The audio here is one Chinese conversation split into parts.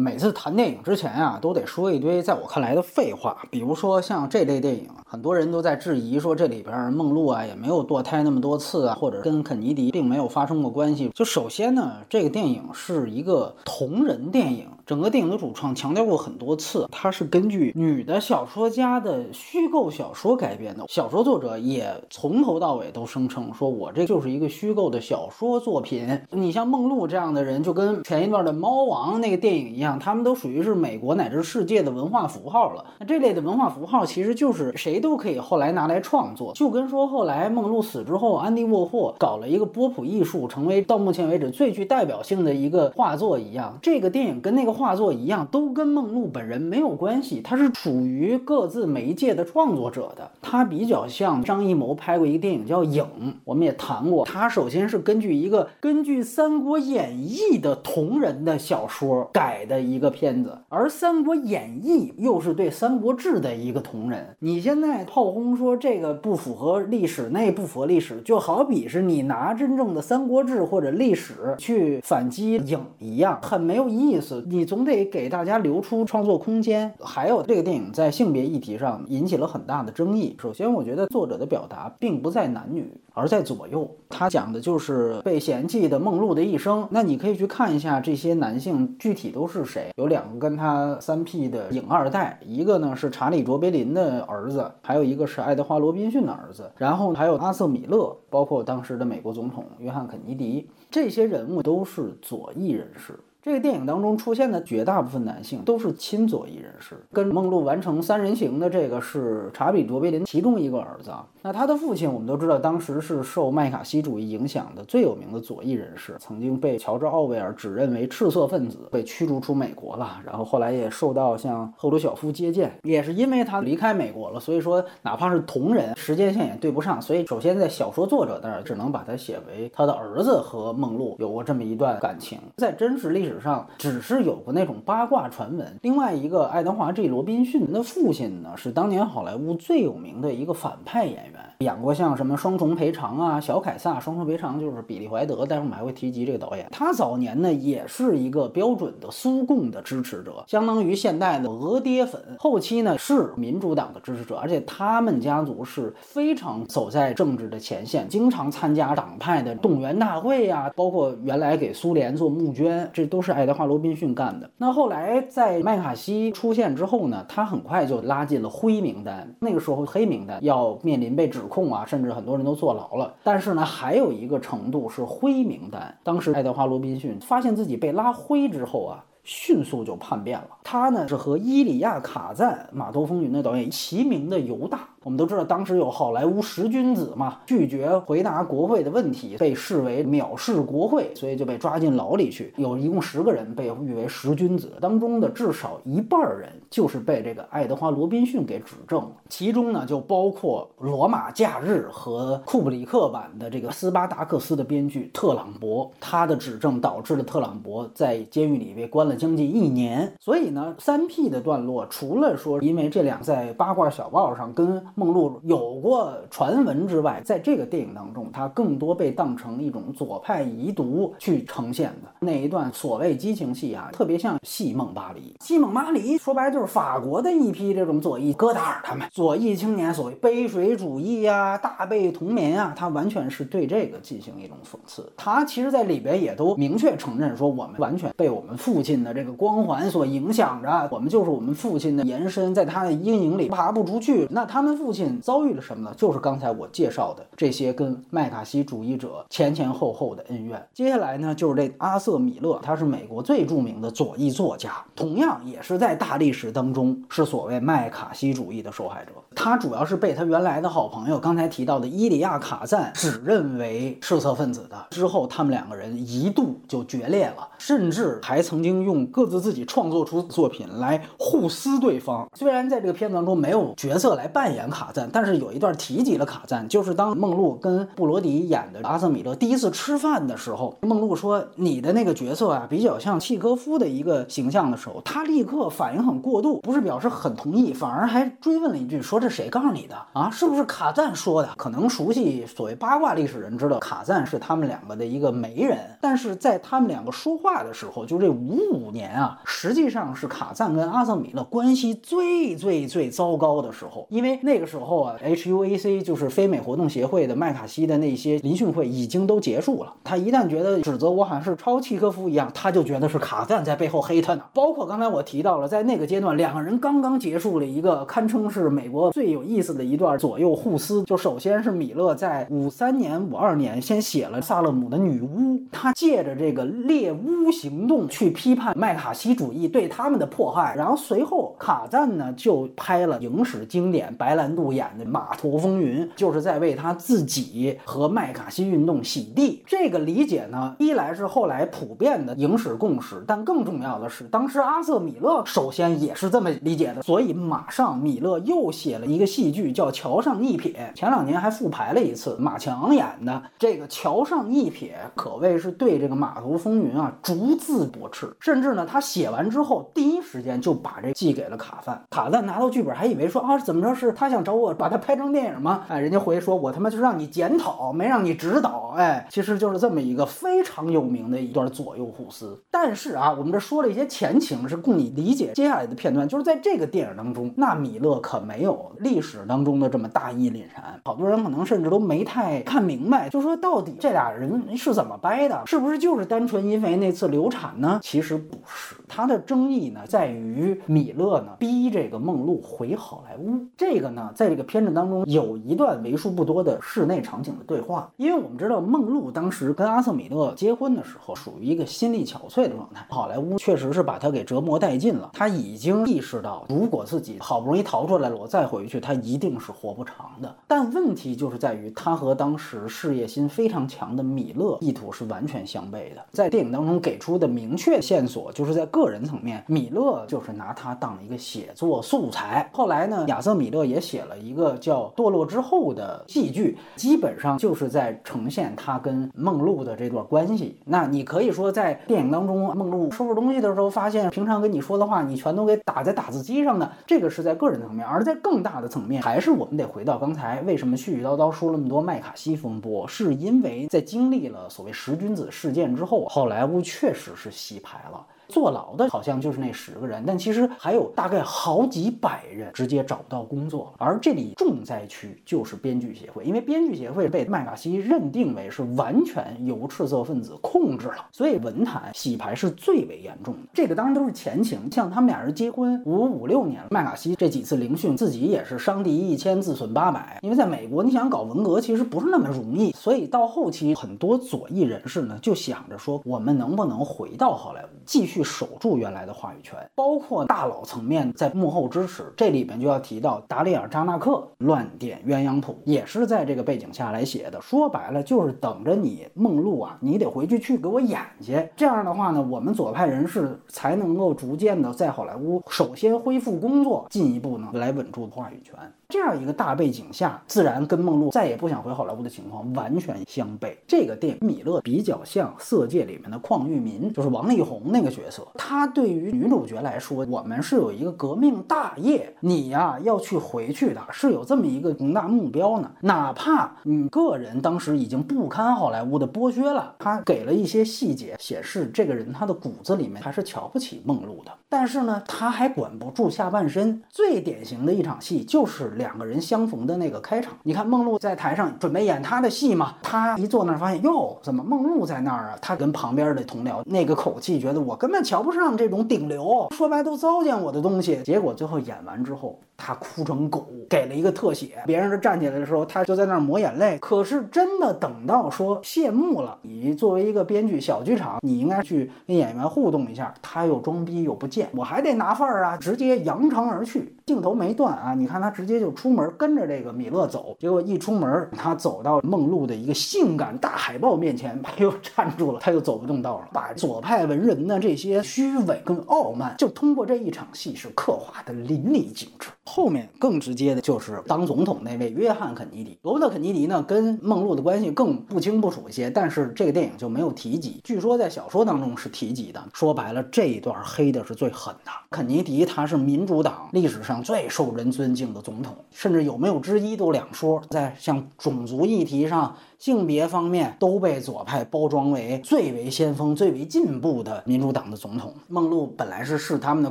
每次谈电影之前啊，都得说一堆在我看来的废话，比如说像这类电影，很多人都在质疑说这里边梦露啊也没有堕胎那么多次啊，或者跟肯尼迪并没有发生过关系。就首先呢，这个电影是一个同人电影。整个电影的主创强调过很多次，它是根据女的小说家的虚构小说改编的。小说作者也从头到尾都声称说：“我这就是一个虚构的小说作品。”你像梦露这样的人，就跟前一段的《猫王》那个电影一样，他们都属于是美国乃至世界的文化符号了。那这类的文化符号其实就是谁都可以后来拿来创作，就跟说后来梦露死之后，安迪沃霍搞了一个波普艺术，成为到目前为止最具代表性的一个画作一样。这个电影跟那个。画作一样，都跟梦露本人没有关系，它是属于各自媒介的创作者的。它比较像张艺谋拍过一个电影叫《影》，我们也谈过。他首先是根据一个根据《三国演义》的同人的小说改的一个片子，而《三国演义》又是对《三国志》的一个同人。你现在炮轰说这个不符合历史，那不符合历史，就好比是你拿真正的《三国志》或者历史去反击《影》一样，很没有意思。你。总得给大家留出创作空间。还有这个电影在性别议题上引起了很大的争议。首先，我觉得作者的表达并不在男女，而在左右。他讲的就是被嫌弃的梦露的一生。那你可以去看一下这些男性具体都是是谁。有两个跟他三 P 的影二代，一个呢是查理卓别林的儿子，还有一个是爱德华罗宾逊的儿子。然后还有阿瑟米勒，包括当时的美国总统约翰肯尼迪，这些人物都是左翼人士。这个电影当中出现的绝大部分男性都是亲左翼人士，跟梦露完成三人行的这个是查比卓别林其中一个儿子。那他的父亲我们都知道，当时是受麦卡锡主义影响的最有名的左翼人士，曾经被乔治奥威尔指认为赤色分子，被驱逐出美国了。然后后来也受到像赫鲁晓夫接见，也是因为他离开美国了，所以说哪怕是同人，时间线也对不上。所以首先在小说作者那儿只能把他写为他的儿子和梦露有过这么一段感情，在真实历史。史上只是有过那种八卦传闻。另外一个爱德华 ·G· 罗宾逊的父亲呢，是当年好莱坞最有名的一个反派演员，演过像什么《双重赔偿》啊，《小凯撒》。《双重赔偿》就是比利·怀德，待会儿我们还会提及这个导演。他早年呢也是一个标准的苏共的支持者，相当于现代的俄爹粉。后期呢是民主党的支持者，而且他们家族是非常走在政治的前线，经常参加党派的动员大会呀，包括原来给苏联做募捐，这都。都是爱德华·罗宾逊干的。那后来在麦卡锡出现之后呢，他很快就拉进了灰名单。那个时候黑名单要面临被指控啊，甚至很多人都坐牢了。但是呢，还有一个程度是灰名单。当时爱德华·罗宾逊发现自己被拉灰之后啊。迅速就叛变了。他呢是和伊里亚·卡赞、《码头风云》的导演齐名的犹大。我们都知道，当时有好莱坞十君子嘛，拒绝回答国会的问题，被视为藐视国会，所以就被抓进牢里去。有一共十个人被誉为十君子，当中的至少一半人就是被这个爱德华·罗宾逊给指证了。其中呢就包括《罗马假日》和库布里克版的这个斯巴达克斯的编剧特朗博，他的指证导致了特朗博在监狱里被关了。将近一年，所以呢，三 P 的段落，除了说因为这俩在八卦小报上跟梦露有过传闻之外，在这个电影当中，它更多被当成一种左派遗毒去呈现的那一段所谓激情戏啊，特别像《戏梦巴黎》。《戏梦巴黎》说白就是法国的一批这种左翼戈达尔他们左翼青年，所谓背水主义呀、大被同眠啊，他完全是对这个进行一种讽刺。他其实在里边也都明确承认说，我们完全被我们父亲。的这个光环所影响着，我们就是我们父亲的延伸，在他的阴影里爬不出去。那他们父亲遭遇了什么呢？就是刚才我介绍的这些跟麦卡锡主义者前前后后的恩怨。接下来呢，就是这阿瑟米勒，他是美国最著名的左翼作家，同样也是在大历史当中是所谓麦卡锡主义的受害者。他主要是被他原来的好朋友刚才提到的伊里亚卡赞指认为赤色分子的。之后他们两个人一度就决裂了，甚至还曾经用。各自自己创作出作品来互撕对方。虽然在这个片子当中没有角色来扮演卡赞，但是有一段提及了卡赞，就是当梦露跟布罗迪演的阿瑟米勒第一次吃饭的时候，梦露说你的那个角色啊比较像契科夫的一个形象的时候，他立刻反应很过度，不是表示很同意，反而还追问了一句说这谁告诉你的啊？是不是卡赞说的？可能熟悉所谓八卦历史人知道卡赞是他们两个的一个媒人，但是在他们两个说话的时候，就这五五。五年啊，实际上是卡赞跟阿瑟米勒关系最最最糟糕的时候，因为那这个时候啊，HUAC 就是非美活动协会的麦卡锡的那些聆讯会已经都结束了。他一旦觉得指责我好像是抄契诃夫一样，他就觉得是卡赞在背后黑他呢。包括刚才我提到了，在那个阶段，两个人刚刚结束了一个堪称是美国最有意思的一段左右互撕。就首先是米勒在五三年、五二年先写了《萨勒姆的女巫》，他借着这个猎巫行动去批判麦卡锡主义对他们的迫害。然后随后卡赞呢就拍了影史经典白兰度演的《码头风云》，就是在为他自己和麦卡锡运动洗地。这个理解呢，一来是后来普遍的影史共识，但更重要的是，当时阿瑟米勒首先也是这么理解的。所以马上米勒又写了一个戏剧叫《桥上一瞥》，前两年还复排了一次，马强演的。这个《桥上一瞥》可谓是对这个《码头风云》啊逐字驳斥，甚至呢，他写完之后第一时间就把这寄给了卡赞。卡赞拿到剧本还以为说啊，怎么着是他想找我把它拍成电影吗？哎，人家回说，我他妈就让你检讨，没让你指导。哎，其实就是这么一个非常有名的一段左右互撕。但是啊，我们这说了一些前情，是供你理解接下来的片段。就是在这个电影当中，那米勒可没有历史当中的这么大义凛然。好多人可能甚至都没太看明白，就说到底这俩人是怎么掰的？是不是就是单纯因为那次流产呢？其实不是，他的争议呢在于米勒呢逼这个梦露回好莱坞。这个呢，啊在这个片子当中有一段为数不多的室内场景的对话，因为我们知道梦露当时跟阿瑟米勒结婚的时候属于一个心力憔悴的状态，好莱坞确实是把他给折磨殆尽了，他已经意识到如果自己好不容易逃出来了，我再回去，他一定是活不长的。但问题就是在于他和当时事业心非常强的米勒意图是完全相悖的，在电影当中给出的明确线索就是在个人层面，米勒就是拿他当一个写作素材。后来呢，亚瑟米勒也写写了一个叫《堕落之后》的戏剧，基本上就是在呈现他跟梦露的这段关系。那你可以说，在电影当中，梦露收拾东西的时候，发现平常跟你说的话，你全都给打在打字机上的，这个是在个人层面；而在更大的层面，还是我们得回到刚才为什么絮絮叨叨说那么多麦卡锡风波，是因为在经历了所谓十君子事件之后，好莱坞确实是洗牌了。坐牢的好像就是那十个人，但其实还有大概好几百人直接找不到工作了。而这里重灾区就是编剧协会，因为编剧协会被麦卡锡认定为是完全由赤色分子控制了，所以文坛洗牌是最为严重的。这个当然都是前情，像他们俩人结婚五五六年了，麦卡锡这几次聆讯自己也是伤敌一千自损八百。因为在美国，你想搞文革其实不是那么容易，所以到后期很多左翼人士呢就想着说，我们能不能回到好莱坞继续。守住原来的话语权，包括大佬层面在幕后支持。这里边就要提到达里尔扎纳克乱点鸳鸯谱，也是在这个背景下来写的。说白了就是等着你梦露啊，你得回去去给我演去。这样的话呢，我们左派人士才能够逐渐的在好莱坞首先恢复工作，进一步呢来稳住话语权。这样一个大背景下，自然跟梦露再也不想回好莱坞的情况完全相悖。这个电影米勒比较像《色戒》里面的邝裕民，就是王力宏那个角色。他对于女主角来说，我们是有一个革命大业，你呀要去回去的，是有这么一个宏大目标呢。哪怕你个人当时已经不堪好莱坞的剥削了，他给了一些细节显示，这个人他的骨子里面还是瞧不起梦露的。但是呢，他还管不住下半身。最典型的一场戏就是两个人相逢的那个开场。你看梦露在台上准备演她的戏嘛，他一坐那儿发现哟，怎么梦露在那儿啊？他跟旁边的同僚那个口气，觉得我根本瞧不上这种顶流，说白都糟践我的东西。结果最后演完之后，他哭成狗，给了一个特写。别人这站起来的时候，他就在那儿抹眼泪。可是真的等到说谢幕了，你作为一个编剧，小剧场你应该去跟演员互动一下，他又装逼又不见。我还得拿范儿啊，直接扬长而去，镜头没断啊。你看他直接就出门跟着这个米勒走，结果一出门，他走到梦露的一个性感大海报面前，他又站住了，他又走不动道了。把左派文人的这些虚伪跟傲慢，就通过这一场戏是刻画的淋漓尽致。后面更直接的就是当总统那位约翰·肯尼迪。罗伯特·肯尼迪呢，跟梦露的关系更不清不楚一些，但是这个电影就没有提及。据说在小说当中是提及的。说白了，这一段黑的是最狠的。肯尼迪他是民主党历史上最受人尊敬的总统，甚至有没有之一都两说。在像种族议题上。性别方面都被左派包装为最为先锋、最为进步的民主党的总统。梦露本来是视他们的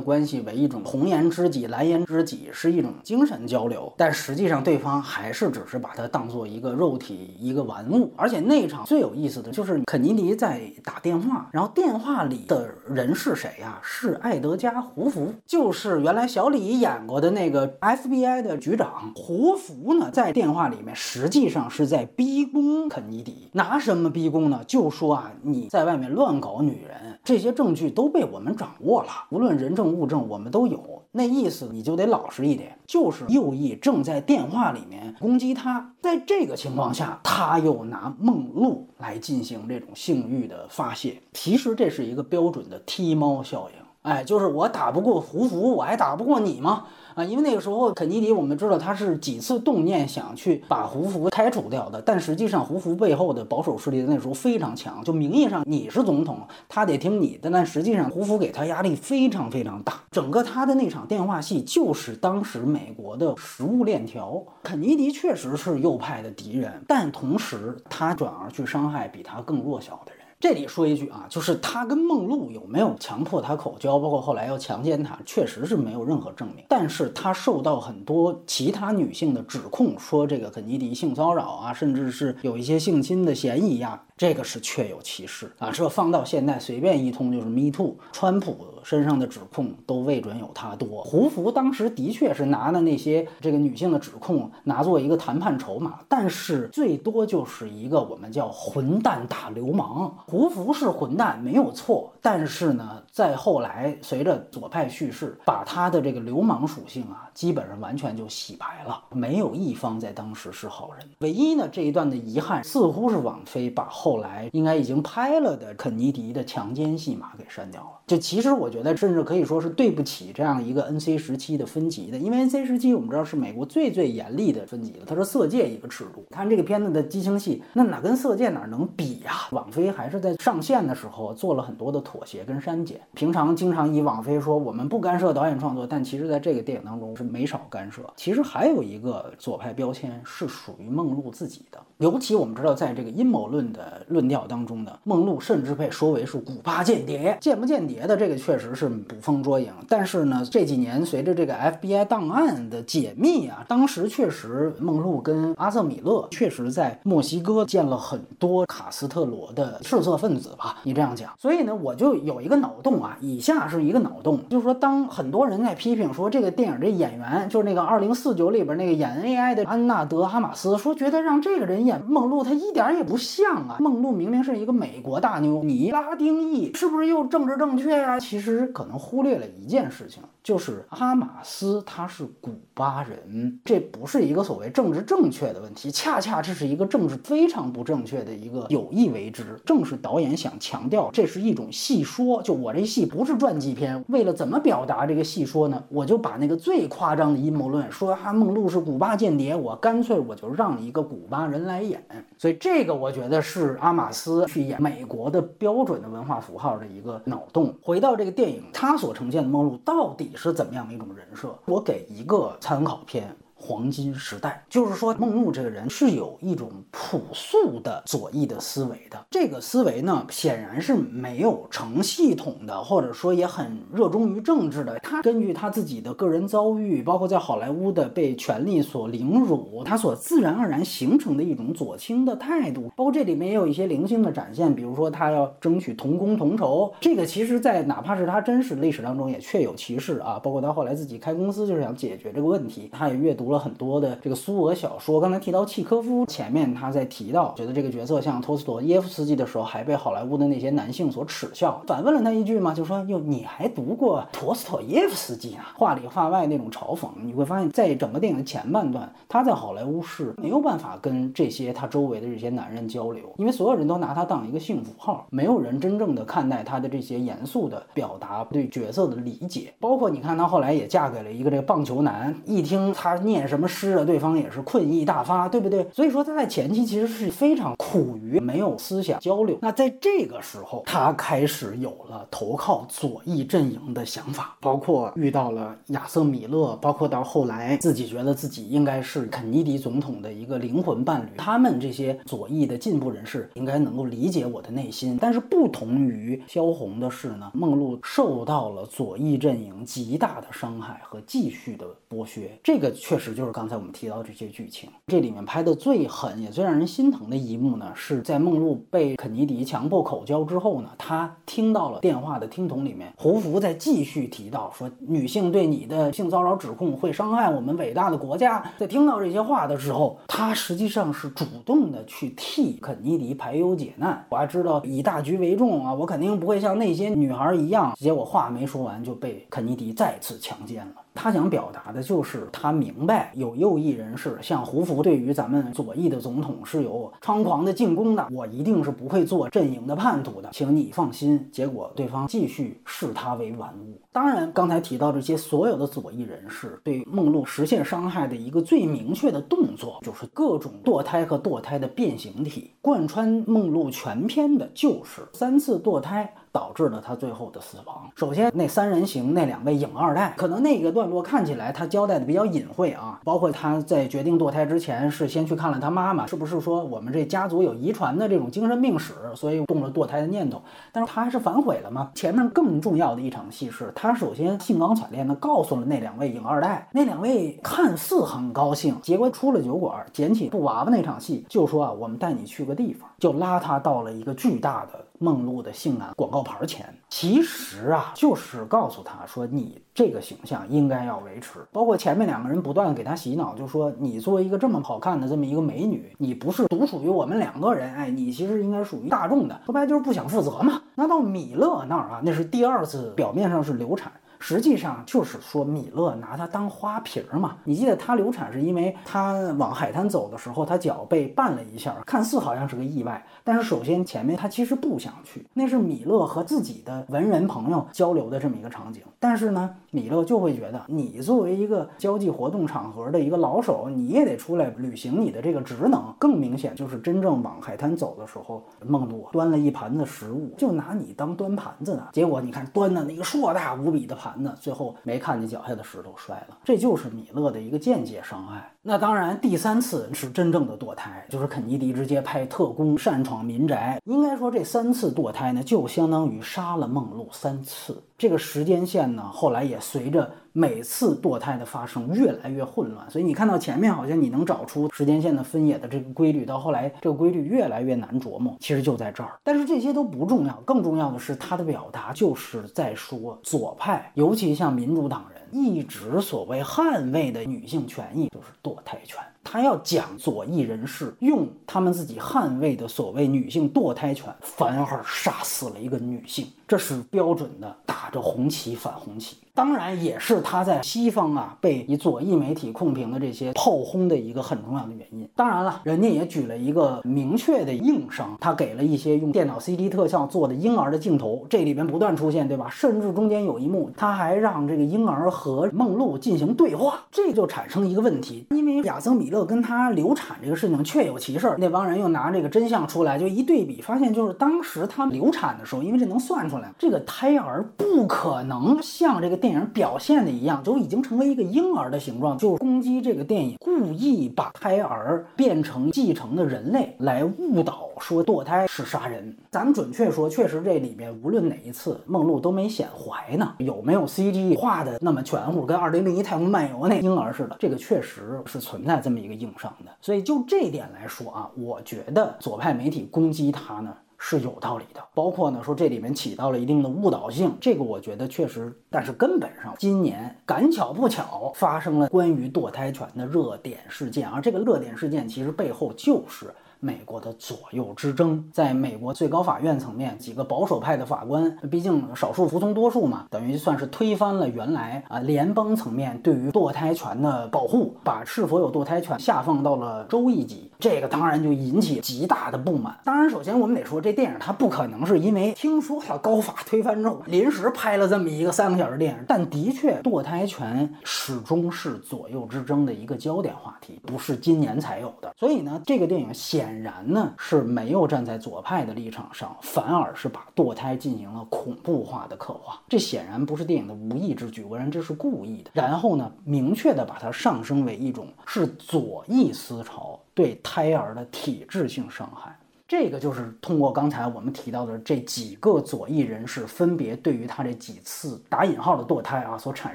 关系为一种红颜知己、蓝颜知己，是一种精神交流，但实际上对方还是只是把他当做一个肉体、一个玩物。而且那场最有意思的就是肯尼迪在打电话，然后电话里的人是谁呀？是艾德加·胡佛，就是原来小李演过的那个 FBI 的局长。胡佛呢，在电话里面实际上是在逼宫。肯尼迪拿什么逼宫呢？就说啊，你在外面乱搞女人，这些证据都被我们掌握了，无论人证物证，我们都有。那意思你就得老实一点，就是右翼正在电话里面攻击他，在这个情况下，他又拿梦露来进行这种性欲的发泄。其实这是一个标准的踢猫效应，哎，就是我打不过胡福，我还打不过你吗？啊，因为那个时候肯尼迪，我们知道他是几次动念想去把胡佛开除掉的，但实际上胡佛背后的保守势力那时候非常强，就名义上你是总统，他得听你的，但实际上胡佛给他压力非常非常大。整个他的那场电话戏就是当时美国的食物链条。肯尼迪确实是右派的敌人，但同时他转而去伤害比他更弱小的人。这里说一句啊，就是他跟梦露有没有强迫他口交，包括后来要强奸他，确实是没有任何证明。但是他受到很多其他女性的指控，说这个肯尼迪性骚扰啊，甚至是有一些性侵的嫌疑呀。这个是确有其事啊！这放到现在随便一通就是 Me Too，川普身上的指控都未准有他多。胡佛当时的确是拿的那些这个女性的指控拿做一个谈判筹码，但是最多就是一个我们叫混蛋打流氓。胡佛是混蛋没有错，但是呢，在后来随着左派叙事，把他的这个流氓属性啊，基本上完全就洗白了，没有一方在当时是好人。唯一呢这一段的遗憾，似乎是王菲把。后来应该已经拍了的肯尼迪的强奸戏码给删掉了。就其实我觉得，甚至可以说是对不起这样一个 N C 时期的分级的，因为 N C 时期我们知道是美国最最严厉的分级了，它是色戒一个尺度。看这个片子的激情戏，那哪跟色戒哪能比呀？网飞还是在上线的时候做了很多的妥协跟删减。平常经常以网飞说我们不干涉导演创作，但其实在这个电影当中是没少干涉。其实还有一个左派标签是属于梦露自己的，尤其我们知道在这个阴谋论的论调当中呢，梦露甚至被说为是古巴间谍，间不间谍？别的这个确实是捕风捉影，但是呢，这几年随着这个 FBI 档案的解密啊，当时确实梦露跟阿瑟米勒确实在墨西哥见了很多卡斯特罗的赤色分子吧？你这样讲，所以呢，我就有一个脑洞啊，以下是一个脑洞，就是说，当很多人在批评说这个电影这演员就是那个二零四九里边那个演 AI 的安娜德哈马斯，说觉得让这个人演梦露，他一点也不像啊，梦露明明是一个美国大妞，你拉丁裔是不是又政治正确？其实可能忽略了一件事情。就是哈马斯，他是古巴人，这不是一个所谓政治正确的问题，恰恰这是一个政治非常不正确的一个有意为之。正是导演想强调，这是一种戏说，就我这戏不是传记片。为了怎么表达这个戏说呢？我就把那个最夸张的阴谋论，说哈梦露是古巴间谍，我干脆我就让一个古巴人来演。所以这个我觉得是阿马斯去演美国的标准的文化符号的一个脑洞。回到这个电影，他所呈现的梦露到底。你是怎么样的一种人设？我给一个参考片。黄金时代，就是说梦露这个人是有一种朴素的左翼的思维的。这个思维呢，显然是没有成系统的，或者说也很热衷于政治的。他根据他自己的个人遭遇，包括在好莱坞的被权力所凌辱，他所自然而然形成的一种左倾的态度。包括这里面也有一些零星的展现，比如说他要争取同工同酬，这个其实在哪怕是他真实历史当中也确有其事啊。包括他后来自己开公司就是想解决这个问题，他也阅读。了很多的这个苏俄小说。刚才提到契科夫，前面他在提到觉得这个角色像托斯妥耶夫斯基的时候，还被好莱坞的那些男性所耻笑。反问了他一句嘛，就说哟，你还读过托斯妥耶夫斯基啊？话里话外那种嘲讽，你会发现在整个电影的前半段，他在好莱坞是没有办法跟这些他周围的这些男人交流，因为所有人都拿他当一个幸福号，没有人真正的看待他的这些严肃的表达对角色的理解。包括你看，他后来也嫁给了一个这个棒球男，一听他念什么诗啊，对方也是困意大发，对不对？所以说他在前期其实是非常苦于没有思想交流。那在这个时候，他开始有了投靠左翼阵营的想法，包括遇到了亚瑟米勒，包括到后来自己觉得自己应该是肯尼迪总统的一个灵魂伴侣。他们这些左翼的进步人士应该能够理解我的内心。但是不同于萧红的是呢，梦露受到了左翼阵营极大的伤害和继续的剥削。这个确实就是刚才我们提到这些剧情，这里面拍的最狠也最让人心疼的一幕呢，是在梦露被肯尼迪强迫口交之后呢，他听到了电话的听筒里面，胡福在继续提到说女性对你的性骚扰指控会伤害我们伟大的国家。在听到这些话的时候，他实际上是主动的去替肯尼迪排忧解难。我还知道以大局为重啊，我肯定不会像那些女孩一样。结果话没说完就被肯尼迪再次强奸了。他想表达的就是他明白有右翼人士像胡福对于咱们左翼的总统是有猖狂的进攻的，我一定是不会做阵营的叛徒的，请你放心。结果对方继续视他为玩物。当然，刚才提到这些所有的左翼人士对梦露实现伤害的一个最明确的动作，就是各种堕胎和堕胎的变形体，贯穿梦露全篇的就是三次堕胎。导致了他最后的死亡。首先，那三人行那两位影二代，可能那个段落看起来他交代的比较隐晦啊，包括他在决定堕胎之前是先去看了他妈妈，是不是说我们这家族有遗传的这种精神病史，所以动了堕胎的念头？但是他还是反悔了嘛。前面更重要的一场戏是，他首先兴高采烈地告诉了那两位影二代，那两位看似很高兴，结果出了酒馆，捡起布娃娃那场戏就说啊，我们带你去个地方，就拉他到了一个巨大的。梦露的性感广告牌前，其实啊，就是告诉他说，你这个形象应该要维持。包括前面两个人不断给他洗脑，就说你作为一个这么好看的这么一个美女，你不是独属于我们两个人，哎，你其实应该属于大众的。说白就是不想负责嘛。那到米勒那儿啊，那是第二次表面上是流产。实际上就是说，米勒拿她当花瓶儿嘛。你记得她流产是因为她往海滩走的时候，她脚被绊了一下，看似好像是个意外。但是首先前面他其实不想去，那是米勒和自己的文人朋友交流的这么一个场景。但是呢，米勒就会觉得，你作为一个交际活动场合的一个老手，你也得出来履行你的这个职能。更明显就是真正往海滩走的时候，梦露端了一盘子食物，就拿你当端盘子呢。结果你看端的那个硕大无比的盘。子最后没看见脚下的石头摔了，这就是米勒的一个间接伤害。那当然，第三次是真正的堕胎，就是肯尼迪直接派特工擅闯民宅。应该说，这三次堕胎呢，就相当于杀了梦露三次。这个时间线呢，后来也随着每次堕胎的发生越来越混乱，所以你看到前面好像你能找出时间线的分野的这个规律，到后来这个规律越来越难琢磨。其实就在这儿，但是这些都不重要，更重要的是他的表达就是在说左派，尤其像民主党人一直所谓捍卫的女性权益，就是堕胎权。他要讲左翼人士用他们自己捍卫的所谓女性堕胎权，反而杀死了一个女性，这是标准的打着红旗反红旗。当然，也是他在西方啊被以左翼媒体控评的这些炮轰的一个很重要的原因。当然了，人家也举了一个明确的硬伤，他给了一些用电脑 CG 特效做的婴儿的镜头，这里边不断出现，对吧？甚至中间有一幕，他还让这个婴儿和梦露进行对话，这就产生一个问题，因为亚森米勒跟他流产这个事情确有其事，那帮人又拿这个真相出来，就一对比，发现就是当时他流产的时候，因为这能算出来，这个胎儿不可能像这个电。影表现的一样，就已经成为一个婴儿的形状，就是攻击这个电影，故意把胎儿变成继承的人类，来误导说堕胎是杀人。咱们准确说，确实这里面无论哪一次，梦露都没显怀呢。有没有 CG 画的那么全乎，跟《二零零一太空漫游》那婴儿似的？这个确实是存在这么一个硬伤的。所以就这点来说啊，我觉得左派媒体攻击他呢。是有道理的。包括呢说这里面起到了一定的误导性，这个我觉得确实。但是根本上，今年赶巧不巧发生了关于堕胎权的热点事件，而这个热点事件其实背后就是。美国的左右之争，在美国最高法院层面，几个保守派的法官，毕竟少数服从多数嘛，等于算是推翻了原来啊联邦层面对于堕胎权的保护，把是否有堕胎权下放到了州一级，这个当然就引起极大的不满。当然，首先我们得说，这电影它不可能是因为听说了高法推翻之后临时拍了这么一个三个小时电影，但的确，堕胎权始终是左右之争的一个焦点话题，不是今年才有的。所以呢，这个电影显。然呢是没有站在左派的立场上，反而是把堕胎进行了恐怖化的刻画。这显然不是电影的无意之举，我认为这是故意的。然后呢，明确的把它上升为一种是左翼思潮对胎儿的体质性伤害。这个就是通过刚才我们提到的这几个左翼人士分别对于他这几次打引号的堕胎啊所产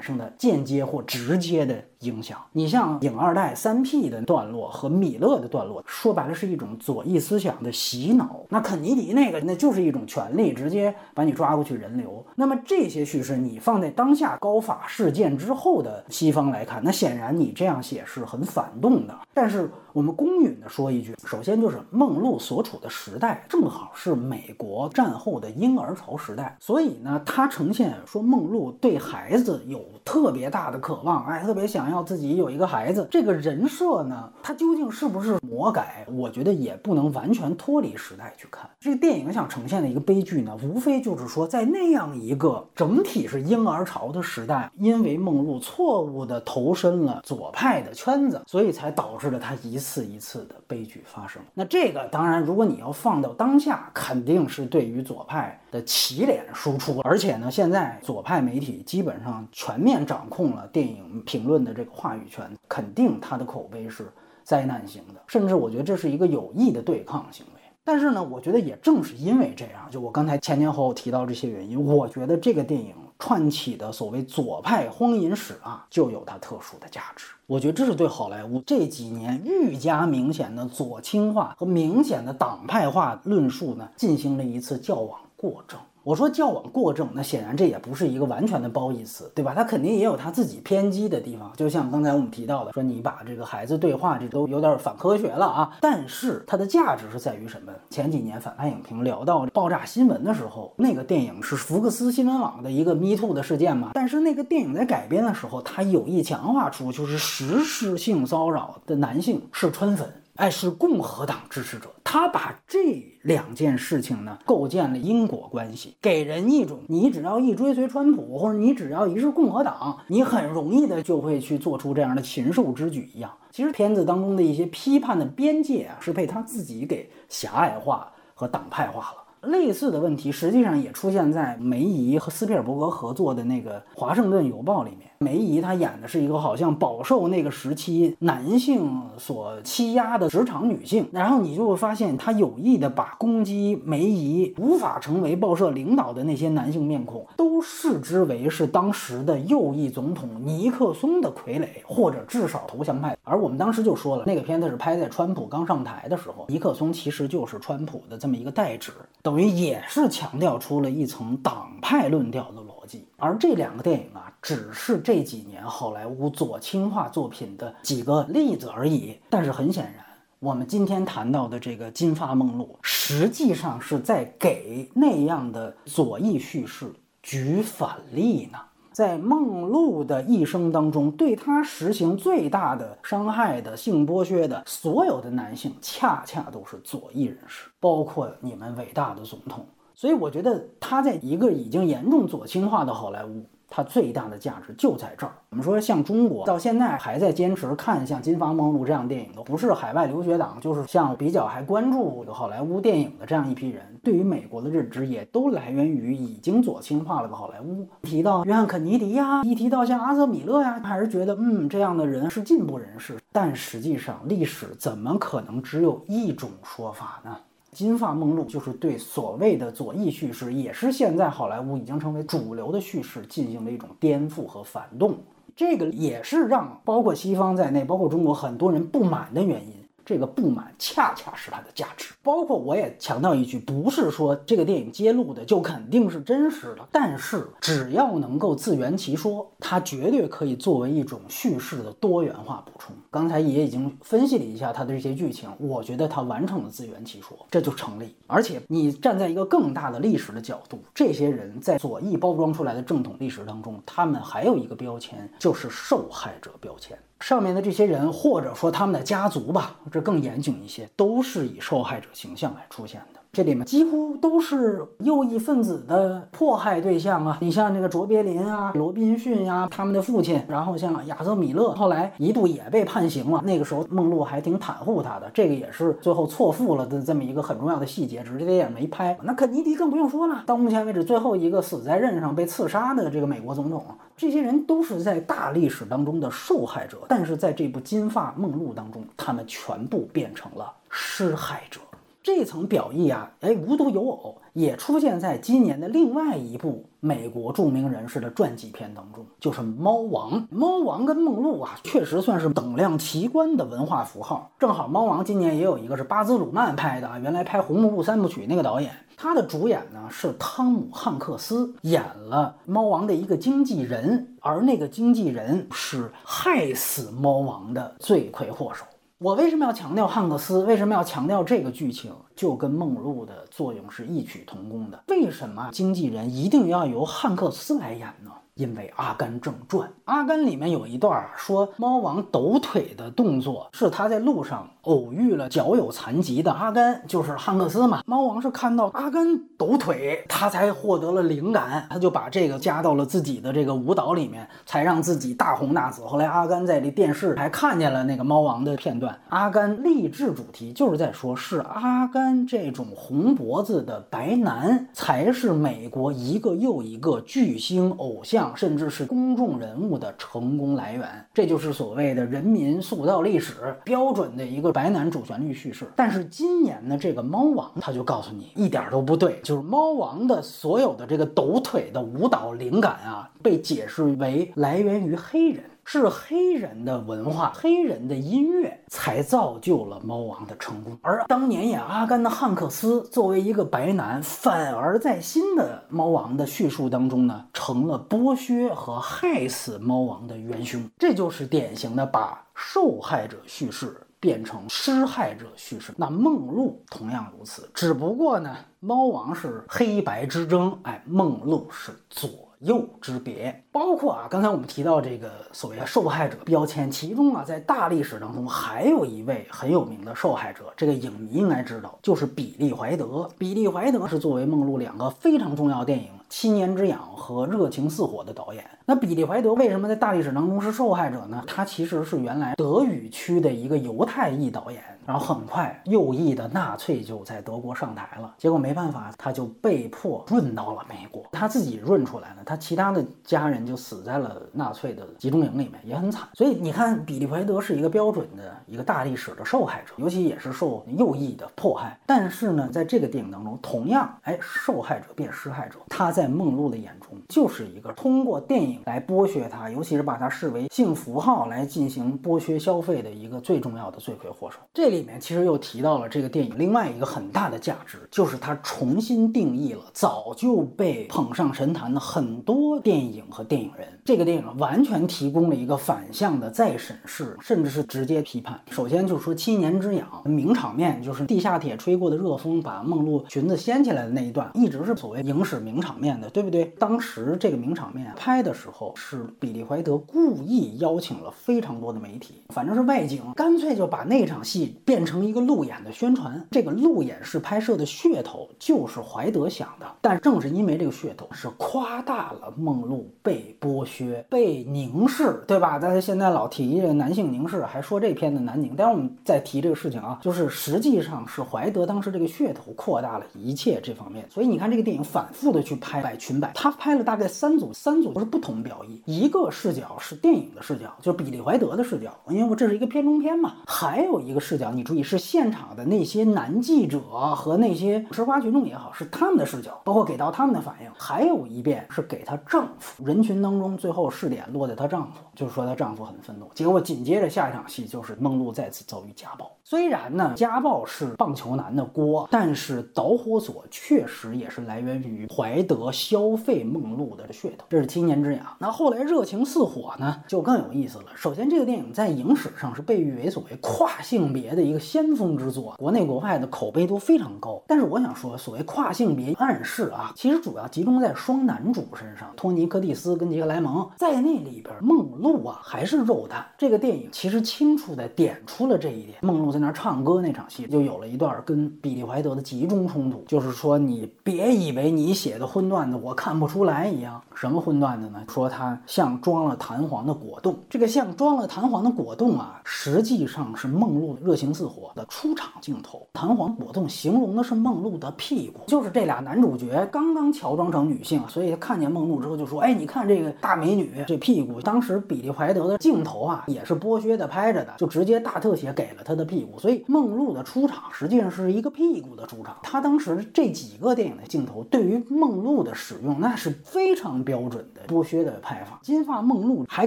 生的间接或直接的影响。你像影二代三 P 的段落和米勒的段落，说白了是一种左翼思想的洗脑。那肯尼迪那个那就是一种权力，直接把你抓过去人流。那么这些叙事你放在当下高法事件之后的西方来看，那显然你这样写是很反动的。但是我们公允的说一句，首先就是梦露所处的。时代正好是美国战后的婴儿潮时代，所以呢，它呈现说梦露对孩子有特别大的渴望，哎，特别想想要自己有一个孩子。这个人设呢，它究竟是不是魔改？我觉得也不能完全脱离时代去看。这个电影想呈现的一个悲剧呢，无非就是说，在那样一个整体是婴儿潮的时代，因为梦露错误的投身了左派的圈子，所以才导致了他一次一次的悲剧发生。那这个当然，如果你要放到当下，肯定是对于左派的起脸输出。而且呢，现在左派媒体基本上全面掌控了电影评论的这个话语权，肯定他的口碑是灾难型的，甚至我觉得这是一个有意的对抗行为。但是呢，我觉得也正是因为这样，就我刚才前前后后提到这些原因，我觉得这个电影。串起的所谓左派荒淫史啊，就有它特殊的价值。我觉得这是对好莱坞这几年愈加明显的左倾化和明显的党派化论述呢，进行了一次矫枉过正。我说矫枉过正，那显然这也不是一个完全的褒义词，对吧？他肯定也有他自己偏激的地方，就像刚才我们提到的，说你把这个孩子对话，这都有点反科学了啊。但是它的价值是在于什么？前几年反派影评聊到爆炸新闻的时候，那个电影是福克斯新闻网的一个 Me Too 的事件嘛？但是那个电影在改编的时候，它有意强化出就是实施性骚扰的男性是川粉。哎，是共和党支持者，他把这两件事情呢构建了因果关系，给人一种你只要一追随川普，或者你只要一是共和党，你很容易的就会去做出这样的禽兽之举一样。其实片子当中的一些批判的边界啊，是被他自己给狭隘化和党派化了。类似的问题实际上也出现在梅姨和斯皮尔伯格合作的那个《华盛顿邮报》里面。梅姨她演的是一个好像饱受那个时期男性所欺压的职场女性，然后你就会发现她有意的把攻击梅姨无法成为报社领导的那些男性面孔，都视之为是当时的右翼总统尼克松的傀儡，或者至少投降派。而我们当时就说了，那个片子是拍在川普刚上台的时候，尼克松其实就是川普的这么一个代指，等于也是强调出了一层党派论调的逻辑。而这两个电影啊，只是这几年好莱坞左倾化作品的几个例子而已。但是很显然，我们今天谈到的这个《金发梦露》，实际上是在给那样的左翼叙事举反例呢。在梦露的一生当中，对她实行最大的伤害的性剥削的所有的男性，恰恰都是左翼人士，包括你们伟大的总统。所以我觉得他在一个已经严重左倾化的好莱坞，它最大的价值就在这儿。我们说像中国到现在还在坚持看像《金发梦露》这样电影的，不是海外留学党，就是像比较还关注好莱坞电影的这样一批人，对于美国的认知也都来源于已经左倾化了的好莱坞。提到约翰肯尼迪呀，一提到像阿瑟米勒呀，还是觉得嗯这样的人是进步人士。但实际上，历史怎么可能只有一种说法呢？金发梦露就是对所谓的左翼叙事，也是现在好莱坞已经成为主流的叙事进行了一种颠覆和反动。这个也是让包括西方在内，包括中国很多人不满的原因。这个不满恰恰是它的价值。包括我也强调一句，不是说这个电影揭露的就肯定是真实的，但是只要能够自圆其说，它绝对可以作为一种叙事的多元化补充。刚才也已经分析了一下它的这些剧情，我觉得它完成了自圆其说，这就成立。而且你站在一个更大的历史的角度，这些人在左翼包装出来的正统历史当中，他们还有一个标签，就是受害者标签。上面的这些人，或者说他们的家族吧，这更严谨一些，都是以受害者形象来出现的。这里面几乎都是右翼分子的迫害对象啊！你像那个卓别林啊、罗宾逊呀，他们的父亲，然后像亚瑟米勒，后来一度也被判刑了。那个时候梦露还挺袒护他的，这个也是最后错付了的这么一个很重要的细节，只是这电影没拍。那肯尼迪更不用说了，到目前为止最后一个死在任上被刺杀的这个美国总统，这些人都是在大历史当中的受害者，但是在这部《金发梦露》当中，他们全部变成了施害者。这层表意啊，哎，无独有偶，也出现在今年的另外一部美国著名人士的传记片当中，就是《猫王》。猫王跟梦露啊，确实算是等量齐观的文化符号。正好猫王今年也有一个是巴兹鲁曼拍的啊，原来拍《红幕布三部曲》那个导演，他的主演呢是汤姆汉克斯，演了猫王的一个经纪人，而那个经纪人是害死猫王的罪魁祸首。我为什么要强调汉克斯？为什么要强调这个剧情？就跟梦露的作用是异曲同工的。为什么经纪人一定要由汉克斯来演呢？因为《阿甘正传》，《阿甘》里面有一段，说猫王抖腿的动作是他在路上偶遇了脚有残疾的阿甘，就是汉克斯嘛。猫王是看到阿甘抖腿，他才获得了灵感，他就把这个加到了自己的这个舞蹈里面，才让自己大红大紫。后来阿甘在这电视还看见了那个猫王的片段。阿甘励志主题就是在说，是阿甘这种红脖子的白男，才是美国一个又一个巨星偶像。甚至是公众人物的成功来源，这就是所谓的人民塑造历史标准的一个白男主旋律叙事。但是今年的这个猫王，他就告诉你一点都不对，就是猫王的所有的这个抖腿的舞蹈灵感啊，被解释为来源于黑人。是黑人的文化、黑人的音乐才造就了猫王的成功，而当年演阿甘的汉克斯作为一个白男，反而在新的猫王的叙述当中呢，成了剥削和害死猫王的元凶。这就是典型的把受害者叙事变成施害者叙事。那梦露同样如此，只不过呢，猫王是黑白之争，哎，梦露是左。右之别，包括啊，刚才我们提到这个所谓的受害者标签，其中啊，在大历史当中还有一位很有名的受害者，这个影迷应该知道，就是比利怀德。比利怀德是作为梦露两个非常重要电影《七年之痒》和《热情似火》的导演。那比利怀德为什么在大历史当中是受害者呢？他其实是原来德语区的一个犹太裔导演。然后很快，右翼的纳粹就在德国上台了。结果没办法，他就被迫润到了美国。他自己润出来了，他其他的家人就死在了纳粹的集中营里面，也很惨。所以你看，比利怀德是一个标准的一个大历史的受害者，尤其也是受右翼的迫害。但是呢，在这个电影当中，同样，哎，受害者变施害者，他在在梦露的眼中就是一个通过电影来剥削她，尤其是把她视为性符号来进行剥削消费的一个最重要的罪魁祸首。这里。里面其实又提到了这个电影另外一个很大的价值，就是它重新定义了早就被捧上神坛的很多电影和电影人。这个电影完全提供了一个反向的再审视，甚至是直接批判。首先就是说七年之痒名场面，就是地下铁吹过的热风把梦露裙子掀起来的那一段，一直是所谓影史名场面面的，对不对？当时这个名场面拍的时候，是比利怀德故意邀请了非常多的媒体，反正是外景，干脆就把那场戏。变成一个路演的宣传，这个路演式拍摄的噱头就是怀德想的，但正是因为这个噱头是夸大了梦露被剥削、被凝视，对吧？大家现在老提这个男性凝视，还说这片的男凝，待会我们再提这个事情啊，就是实际上是怀德当时这个噱头扩大了一切这方面，所以你看这个电影反复的去拍。摆裙摆，她拍了大概三组，三组都是不同表意，一个视角是电影的视角，就是比利怀德的视角，因为我这是一个片中片嘛。还有一个视角，你注意是现场的那些男记者和那些吃瓜群众也好，是他们的视角，包括给到他们的反应。还有一遍是给她丈夫，人群当中最后试点落在她丈夫，就是说她丈夫很愤怒。结果紧接着下一场戏就是梦露再次遭遇家暴。虽然呢，家暴是棒球男的锅，但是导火索确实也是来源于怀德消费梦露的噱头，这是七年之痒。那后来热情似火呢，就更有意思了。首先，这个电影在影史上是被誉为所谓跨性别的一个先锋之作，国内国外的口碑都非常高。但是我想说，所谓跨性别暗示啊，其实主要集中在双男主身上，托尼·柯蒂斯跟杰克·莱蒙在那里边，梦露露啊还是肉蛋。这个电影其实清楚的点出了这一点，梦露。在那唱歌那场戏，就有了一段跟比利怀德的集中冲突，就是说你别以为你写的荤段子我看不出来一样。什么荤段子呢？说他像装了弹簧的果冻，这个像装了弹簧的果冻啊，实际上是梦露热情似火的出场镜头。弹簧果冻形容的是梦露的屁股，就是这俩男主角刚刚乔装成女性，所以他看见梦露之后就说：“哎，你看这个大美女这屁股。”当时比利怀德的镜头啊也是剥削的拍着的，就直接大特写给了他的屁股。所以梦露的出场实际上是一个屁股的出场。他当时这几个电影的镜头对于梦露的使用，那是非常标准的剥削的拍法。金发梦露还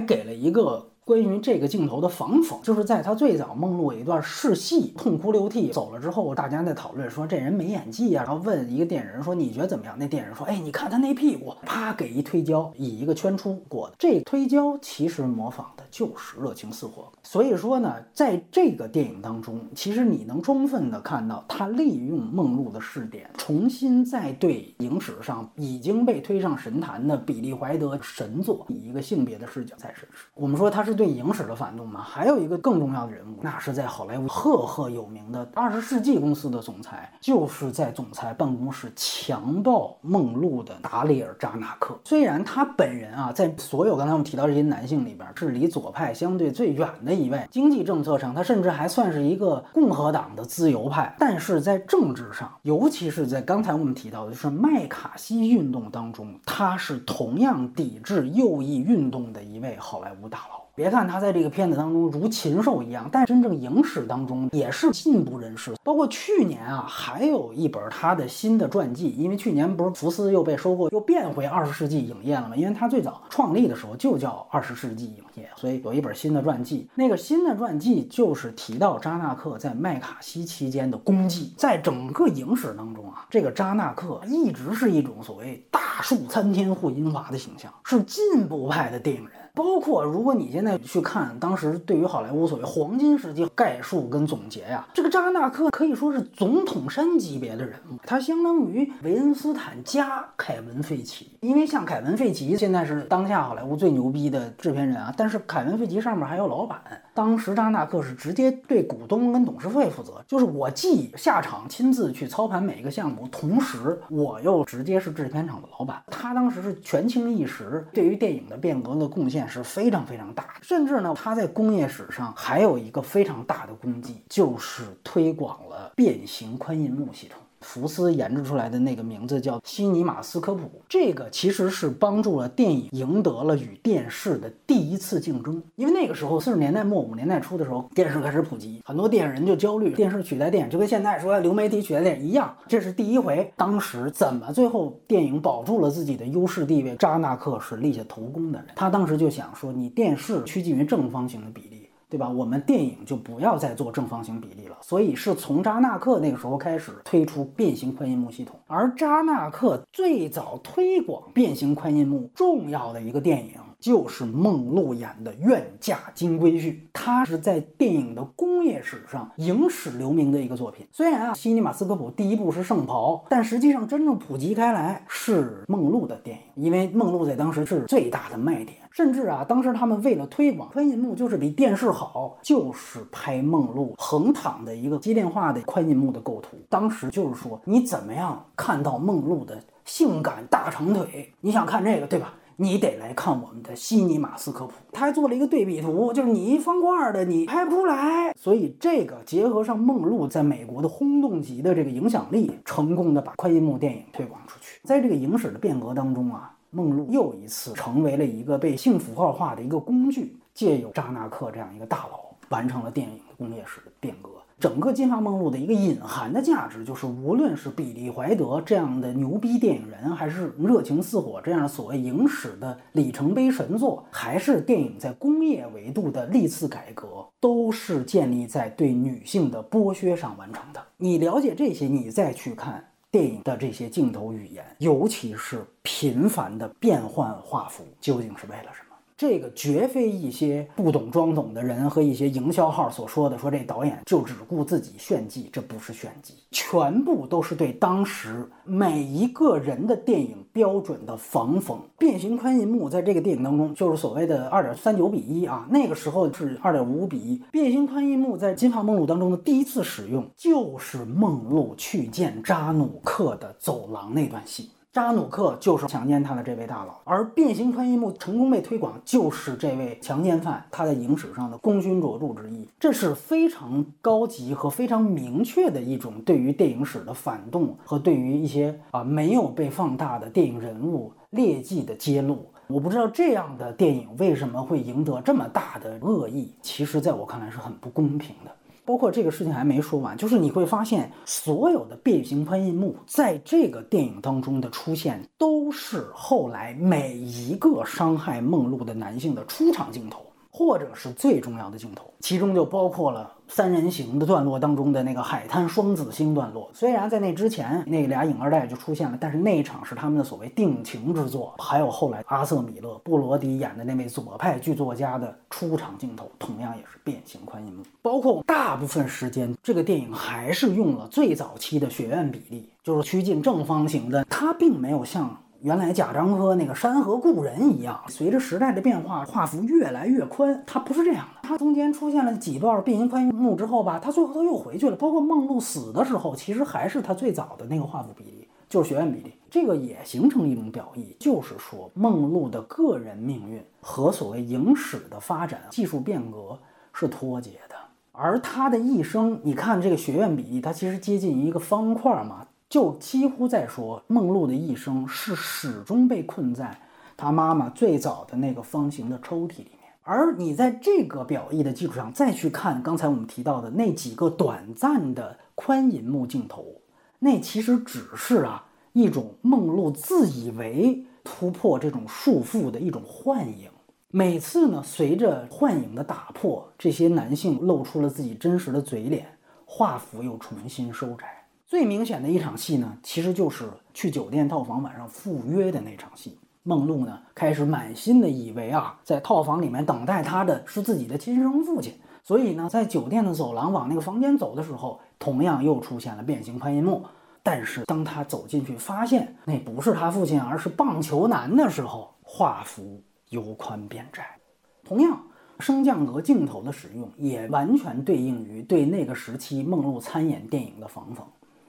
给了一个。关于这个镜头的仿讽，就是在他最早梦露一段试戏，痛哭流涕走了之后，大家在讨论说这人没演技啊，然后问一个电影人说你觉得怎么样？那电影人说，哎，你看他那屁股，啪给一推胶，以一个圈出过的。这推胶其实模仿的就是热情似火。所以说呢，在这个电影当中，其实你能充分的看到他利用梦露的试点，重新再对影史上已经被推上神坛的比利怀德神作，以一个性别的视角再审视。我们说他是。对影史的反动嘛，还有一个更重要的人物，那是在好莱坞赫赫有名的二十世纪公司的总裁，就是在总裁办公室强暴梦露的达里尔扎纳克。虽然他本人啊，在所有刚才我们提到这些男性里边，是离左派相对最远的一位。经济政策上，他甚至还算是一个共和党的自由派。但是在政治上，尤其是在刚才我们提到的就是麦卡锡运动当中，他是同样抵制右翼运动的一位好莱坞大佬。别看他在这个片子当中如禽兽一样，但真正影史当中也是进步人士。包括去年啊，还有一本他的新的传记，因为去年不是福斯又被收购，又变回二十世纪影业了吗？因为他最早创立的时候就叫二十世纪影业，所以有一本新的传记。那个新的传记就是提到扎纳克在麦卡锡期间的功绩。在整个影史当中啊，这个扎纳克一直是一种所谓大树参天护英华的形象，是进步派的电影人。包括如果你现在去看当时对于好莱坞所谓黄金时期概述跟总结呀，这个扎纳克可以说是总统山级别的人物，他相当于维恩斯坦加凯文费奇。因为像凯文费奇现在是当下好莱坞最牛逼的制片人啊，但是凯文费奇上面还有老板。当时扎纳克是直接对股东跟董事会负责，就是我既下场亲自去操盘每一个项目，同时我又直接是制片厂的老板。他当时是权倾一时，对于电影的变革的贡献是非常非常大。甚至呢，他在工业史上还有一个非常大的功绩，就是推广了变形宽银幕系统。福斯研制出来的那个名字叫西尼马斯科普，这个其实是帮助了电影赢得了与电视的第一次竞争。因为那个时候四十年代末五十年代初的时候，电视开始普及，很多电影人就焦虑电视取代电影，就跟现在说流媒体取代电影一样，这是第一回。当时怎么最后电影保住了自己的优势地位？扎纳克是立下头功的人，他当时就想说，你电视趋近于正方形的比例。对吧？我们电影就不要再做正方形比例了。所以是从扎纳克那个时候开始推出变形宽银幕系统。而扎纳克最早推广变形宽银幕重要的一个电影。就是梦露演的《愿嫁金龟婿》，它是在电影的工业史上影史留名的一个作品。虽然啊，西尼马斯科普第一部是《圣袍》，但实际上真正普及开来是梦露的电影，因为梦露在当时是最大的卖点。甚至啊，当时他们为了推广宽银幕，就是比电视好，就是拍梦露横躺的一个机电化的宽银幕的构图。当时就是说，你怎么样看到梦露的性感大长腿？你想看这个对吧？你得来看我们的西尼马斯科普，他还做了一个对比图，就是你一方块的你拍不出来，所以这个结合上梦露在美国的轰动级的这个影响力，成功的把宽银幕电影推广出去。在这个影史的变革当中啊，梦露又一次成为了一个被性符号化的一个工具，借由扎纳克这样一个大佬，完成了电影工业史的变革。整个《金发梦露》的一个隐含的价值，就是无论是比利怀德这样的牛逼电影人，还是《热情似火》这样所谓影史的里程碑神作，还是电影在工业维度的历次改革，都是建立在对女性的剥削上完成的。你了解这些，你再去看电影的这些镜头语言，尤其是频繁的变换画幅，究竟是为了什么？这个绝非一些不懂装懂的人和一些营销号所说的，说这导演就只顾自己炫技，这不是炫技，全部都是对当时每一个人的电影标准的防风。变形宽银幕在这个电影当中就是所谓的二点三九比一啊，那个时候是二点五比一。变形宽银幕在《金发梦露》当中的第一次使用，就是梦露去见扎努克的走廊那段戏。扎努克就是强奸他的这位大佬，而变形穿衣幕成功被推广，就是这位强奸犯他在影史上的功勋卓著之一。这是非常高级和非常明确的一种对于电影史的反动和对于一些啊没有被放大的电影人物劣迹的揭露。我不知道这样的电影为什么会赢得这么大的恶意，其实在我看来是很不公平的。包括这个事情还没说完，就是你会发现，所有的变形喷银幕在这个电影当中的出现，都是后来每一个伤害梦露的男性的出场镜头。或者是最重要的镜头，其中就包括了三人行的段落当中的那个海滩双子星段落。虽然在那之前那俩影二代就出现了，但是那一场是他们的所谓定情之作。还有后来阿瑟米勒、布罗迪演的那位左派剧作家的出场镜头，同样也是变形宽银幕。包括大部分时间，这个电影还是用了最早期的学院比例，就是趋近正方形的，它并没有像。原来贾樟柯那个《山河故人》一样，随着时代的变化，画幅越来越宽。它不是这样的，它中间出现了几段变形宽幕之后吧，它最后它又回去了。包括梦露死的时候，其实还是他最早的那个画幅比例，就是学院比例。这个也形成一种表意，就是说梦露的个人命运和所谓影史的发展、技术变革是脱节的。而他的一生，你看这个学院比例，它其实接近一个方块嘛。就几乎在说梦露的一生是始终被困在她妈妈最早的那个方形的抽屉里面，而你在这个表意的基础上再去看刚才我们提到的那几个短暂的宽银幕镜头，那其实只是啊一种梦露自以为突破这种束缚的一种幻影。每次呢，随着幻影的打破，这些男性露出了自己真实的嘴脸，画幅又重新收窄。最明显的一场戏呢，其实就是去酒店套房晚上赴约的那场戏。梦露呢，开始满心的以为啊，在套房里面等待她的是自己的亲生父亲，所以呢，在酒店的走廊往那个房间走的时候，同样又出现了变形宽银幕。但是当他走进去，发现那不是他父亲，而是棒球男的时候，画幅由宽变窄。同样，升降格镜头的使用也完全对应于对那个时期梦露参演电影的仿。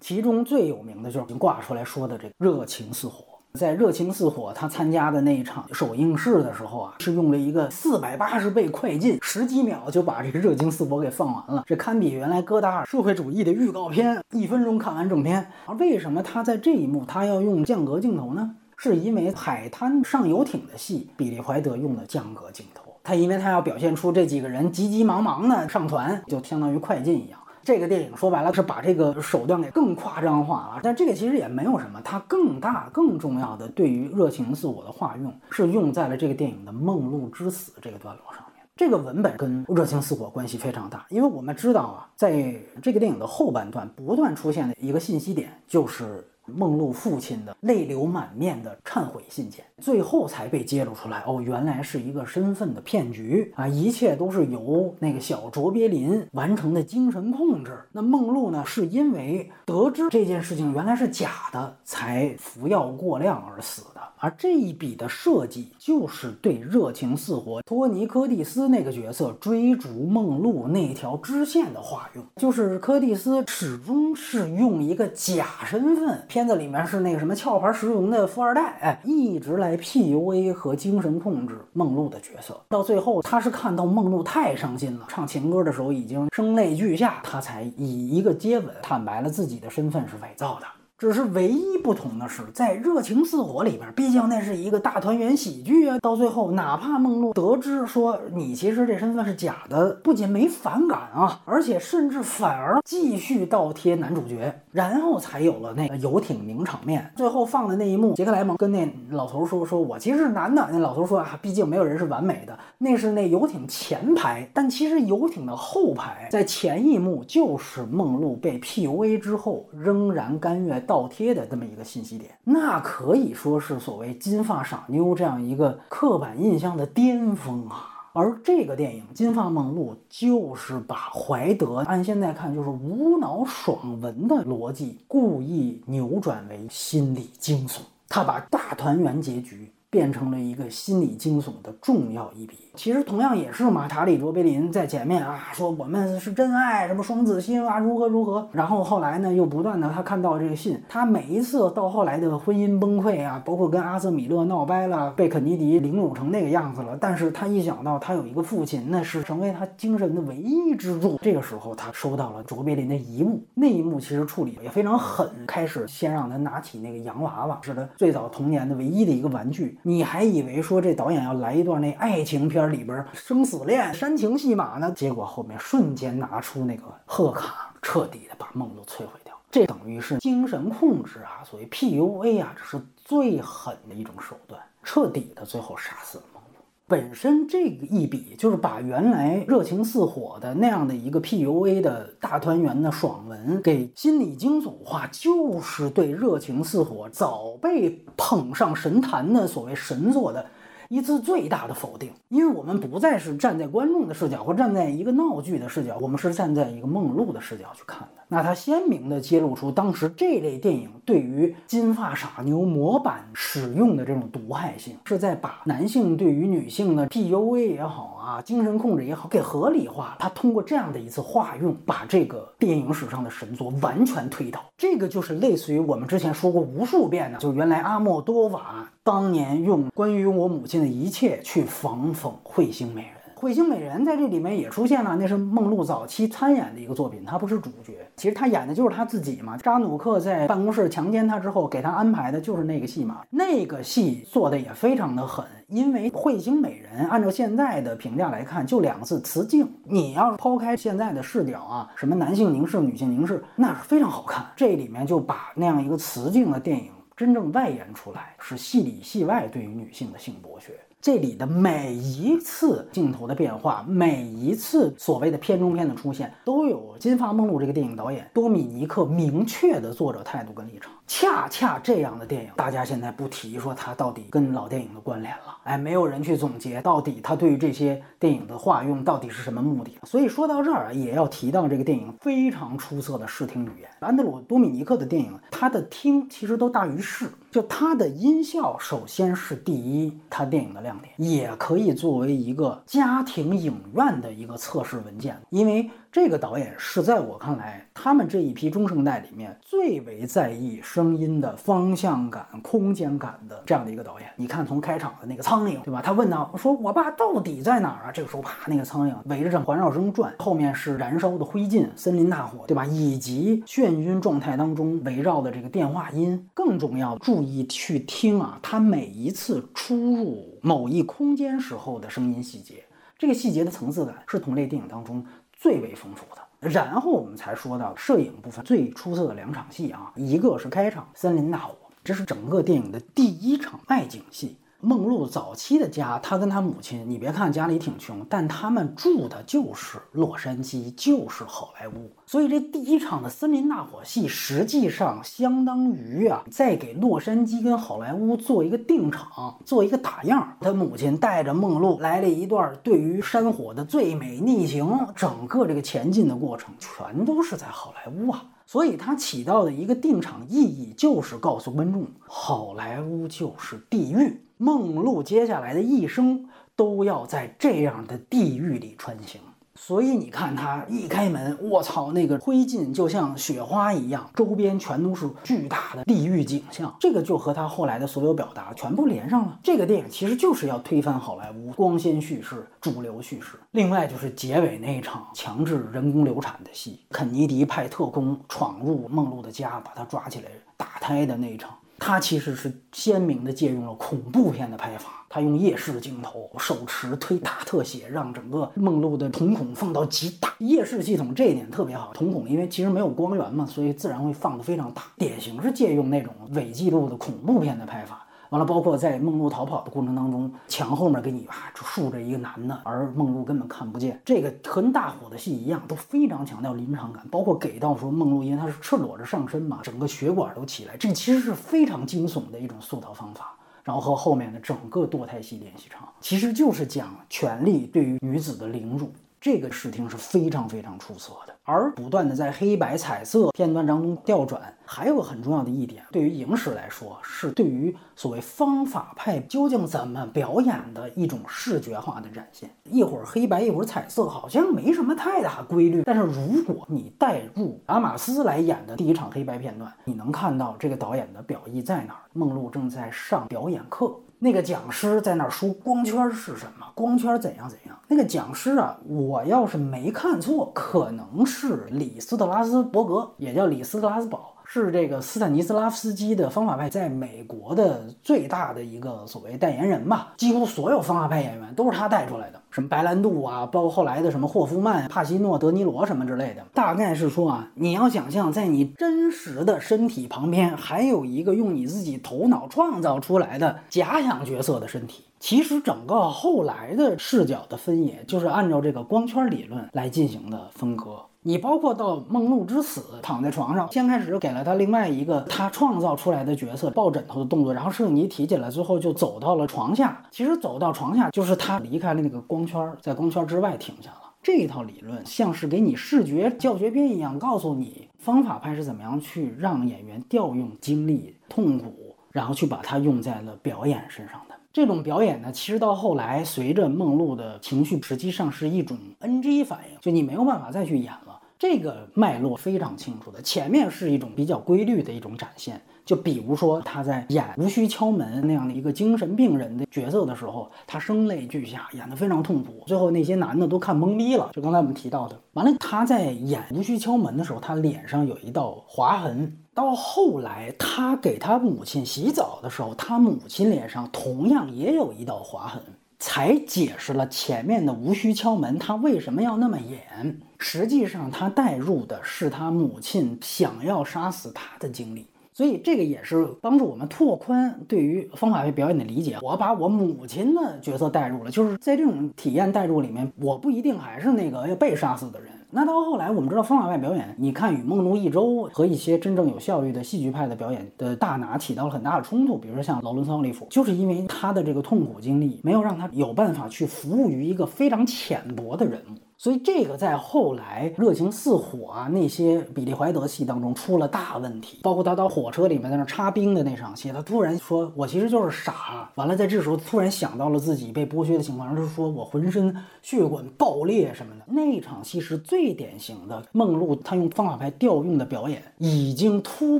其中最有名的就是已经挂出来说的这个热情似火，在热情似火他参加的那一场首映式的时候啊，是用了一个四百八十倍快进，十几秒就把这个热情似火给放完了，这堪比原来戈达尔社会主义的预告片，一分钟看完正片。而为什么他在这一幕他要用降格镜头呢？是因为海滩上游艇的戏，比利怀德用的降格镜头，他因为他要表现出这几个人急急忙忙的上船，就相当于快进一样。这个电影说白了是把这个手段给更夸张化了，但这个其实也没有什么，它更大更重要的对于热情似火的化用是用在了这个电影的梦露之死这个段落上面。这个文本跟热情似火关系非常大，因为我们知道啊，在这个电影的后半段不断出现的一个信息点就是。梦露父亲的泪流满面的忏悔信件，最后才被揭露出来。哦，原来是一个身份的骗局啊！一切都是由那个小卓别林完成的精神控制。那梦露呢，是因为得知这件事情原来是假的，才服药过量而死而这一笔的设计就是对热情似火托尼·柯蒂斯那个角色追逐梦露那条支线的化用，就是柯蒂斯始终是用一个假身份，片子里面是那个什么壳牌石油的富二代，哎，一直来 PUA 和精神控制梦露的角色。到最后，他是看到梦露太伤心了，唱情歌的时候已经声泪俱下，他才以一个接吻坦白了自己的身份是伪造的。只是唯一不同的是，在《热情似火》里边，毕竟那是一个大团圆喜剧啊。到最后，哪怕梦露得知说你其实这身份是假的，不仅没反感啊，而且甚至反而继续倒贴男主角，然后才有了那个游艇名场面。最后放的那一幕，杰克莱蒙跟那老头说：“说我其实是男的。”那老头说：“啊，毕竟没有人是完美的。”那是那游艇前排，但其实游艇的后排，在前一幕就是梦露被 PUA 之后，仍然甘愿。倒贴的这么一个信息点，那可以说是所谓金发傻妞这样一个刻板印象的巅峰啊。而这个电影《金发梦露》就是把怀德按现在看就是无脑爽文的逻辑，故意扭转为心理惊悚，他把大团圆结局变成了一个心理惊悚的重要一笔。其实同样也是嘛，塔里卓别林在前面啊说我们是真爱，什么双子星啊，如何如何。然后后来呢，又不断的他看到这个信，他每一次到后来的婚姻崩溃啊，包括跟阿瑟米勒闹掰了，被肯尼迪凌辱成那个样子了。但是他一想到他有一个父亲，那是成为他精神的唯一支柱。这个时候他收到了卓别林的遗物，那一幕其实处理也非常狠，开始先让他拿起那个洋娃娃，是他最早童年的唯一的一个玩具。你还以为说这导演要来一段那爱情片。里边生死恋、煽情戏码呢，结果后面瞬间拿出那个贺卡，彻底的把梦都摧毁掉。这等于是精神控制啊，所谓 PUA 啊，这是最狠的一种手段，彻底的最后杀死了梦露。本身这个一笔就是把原来热情似火的那样的一个 PUA 的大团圆的爽文给心理惊悚化，就是对热情似火早被捧上神坛的所谓神作的。一次最大的否定，因为我们不再是站在观众的视角或站在一个闹剧的视角，我们是站在一个梦露的视角去看的。那它鲜明地揭露出当时这类电影对于金发傻妞模板使用的这种毒害性，是在把男性对于女性的 PUA 也好啊，精神控制也好，给合理化。他通过这样的一次化用，把这个电影史上的神作完全推倒。这个就是类似于我们之前说过无数遍的，就原来阿莫多瓦当年用关于我母亲的一切去仿讽彗星美人。彗星美人在这里面也出现了，那是梦露早期参演的一个作品，她不是主角，其实她演的就是她自己嘛。扎努克在办公室强奸她之后，给她安排的就是那个戏码，那个戏做的也非常的狠，因为彗星美人按照现在的评价来看，就两个字雌竞。你要是抛开现在的视角啊，什么男性凝视、女性凝视，那是非常好看。这里面就把那样一个雌竞的电影真正外延出来，是戏里戏外对于女性的性剥削。这里的每一次镜头的变化，每一次所谓的片中片的出现，都有《金发梦露》这个电影导演多米尼克明确的作者态度跟立场。恰恰这样的电影，大家现在不提说它到底跟老电影的关联了，哎，没有人去总结到底它对于这些电影的化用到底是什么目的。所以说到这儿啊，也要提到这个电影非常出色的视听语言。安德鲁·多米尼克的电影，它的听其实都大于视，就它的音效首先是第一，它电影的亮点，也可以作为一个家庭影院的一个测试文件，因为。这个导演是在我看来，他们这一批中生代里面最为在意声音的方向感、空间感的这样的一个导演。你看，从开场的那个苍蝇，对吧？他问到说：“我爸到底在哪儿啊？”这个时候，啪，那个苍蝇围着这环绕声转，后面是燃烧的灰烬、森林大火，对吧？以及眩晕状态当中围绕的这个电话音。更重要，注意去听啊，他每一次出入某一空间时候的声音细节，这个细节的层次感是同类电影当中。最为丰富的，然后我们才说到摄影部分最出色的两场戏啊，一个是开场森林大火，这是整个电影的第一场外景戏。梦露早期的家，她跟她母亲，你别看家里挺穷，但他们住的就是洛杉矶，就是好莱坞。所以这第一场的森林大火戏，实际上相当于啊，在给洛杉矶跟好莱坞做一个定场，做一个打样。他母亲带着梦露来了一段对于山火的最美逆行，整个这个前进的过程，全都是在好莱坞啊。所以它起到的一个定场意义就是告诉观众，好莱坞就是地狱，梦露接下来的一生都要在这样的地狱里穿行。所以你看，他一开门，我操，那个灰烬就像雪花一样，周边全都是巨大的地狱景象。这个就和他后来的所有表达全部连上了。这个电影其实就是要推翻好莱坞光鲜叙事、主流叙事。另外就是结尾那一场强制人工流产的戏，肯尼迪派特工闯入梦露的家，把他抓起来打胎的那一场。他其实是鲜明的借用了恐怖片的拍法，他用夜视镜头、手持推大特写，让整个梦露的瞳孔放到极大。夜视系统这一点特别好，瞳孔因为其实没有光源嘛，所以自然会放得非常大，典型是借用那种伪纪录的恐怖片的拍法。完了，包括在梦露逃跑的过程当中，墙后面给你啊竖着一个男的，而梦露根本看不见。这个和大火的戏一样，都非常强调临场感，包括给到说梦露，因为她是赤裸着上身嘛，整个血管都起来，这其实是非常惊悚的一种塑造方法。然后和后面的整个堕胎戏联系上，其实就是讲权力对于女子的凌辱。这个视听是非常非常出色的，而不断的在黑白彩色片段当中调转，还有个很重要的一点，对于影史来说，是对于所谓方法派究竟怎么表演的一种视觉化的展现。一会儿黑白，一会儿彩色，好像没什么太大规律。但是如果你带入阿玛斯来演的第一场黑白片段，你能看到这个导演的表意在哪儿。梦露正在上表演课。那个讲师在那儿说光圈是什么？光圈怎样怎样？那个讲师啊，我要是没看错，可能是李斯特拉斯伯格，也叫李斯特拉斯堡。是这个斯坦尼斯拉夫斯基的方法派在美国的最大的一个所谓代言人吧，几乎所有方法派演员都是他带出来的，什么白兰度啊，包括后来的什么霍夫曼、帕西诺、德尼罗什么之类的。大概是说啊，你要想象在你真实的身体旁边还有一个用你自己头脑创造出来的假想角色的身体。其实整个后来的视角的分野就是按照这个光圈理论来进行的分割。你包括到梦露之死，躺在床上，先开始给了他另外一个他创造出来的角色抱枕头的动作，然后摄影机提起来，最后就走到了床下。其实走到床下就是他离开了那个光圈，在光圈之外停下了。这一套理论像是给你视觉教学片一样，告诉你方法派是怎么样去让演员调用精力、痛苦，然后去把它用在了表演身上的。这种表演呢，其实到后来随着梦露的情绪，实际上是一种 NG 反应，就你没有办法再去演了。这个脉络非常清楚的，前面是一种比较规律的一种展现，就比如说他在演无需敲门那样的一个精神病人的角色的时候，他声泪俱下，演得非常痛苦，最后那些男的都看懵逼了。就刚才我们提到的，完了他在演无需敲门的时候，他脸上有一道划痕，到后来他给他母亲洗澡的时候，他母亲脸上同样也有一道划痕。才解释了前面的无需敲门，他为什么要那么演？实际上，他带入的是他母亲想要杀死他的经历，所以这个也是帮助我们拓宽对于方法派表演的理解。我把我母亲的角色带入了，就是在这种体验带入里面，我不一定还是那个要被杀死的人。那到后来，我们知道方法派表演，你看与梦露一周和一些真正有效率的戏剧派的表演的大拿起到了很大的冲突。比如说像劳伦斯·奥利弗，就是因为他的这个痛苦经历，没有让他有办法去服务于一个非常浅薄的人物。所以这个在后来热情似火啊那些比利怀德戏当中出了大问题，包括他到火车里面在那插冰的那场戏，他突然说：“我其实就是傻。”完了，在这时候突然想到了自己被剥削的情况，就是说我浑身血管爆裂什么的。那场戏是最典型的梦露，他用方法派调用的表演，已经突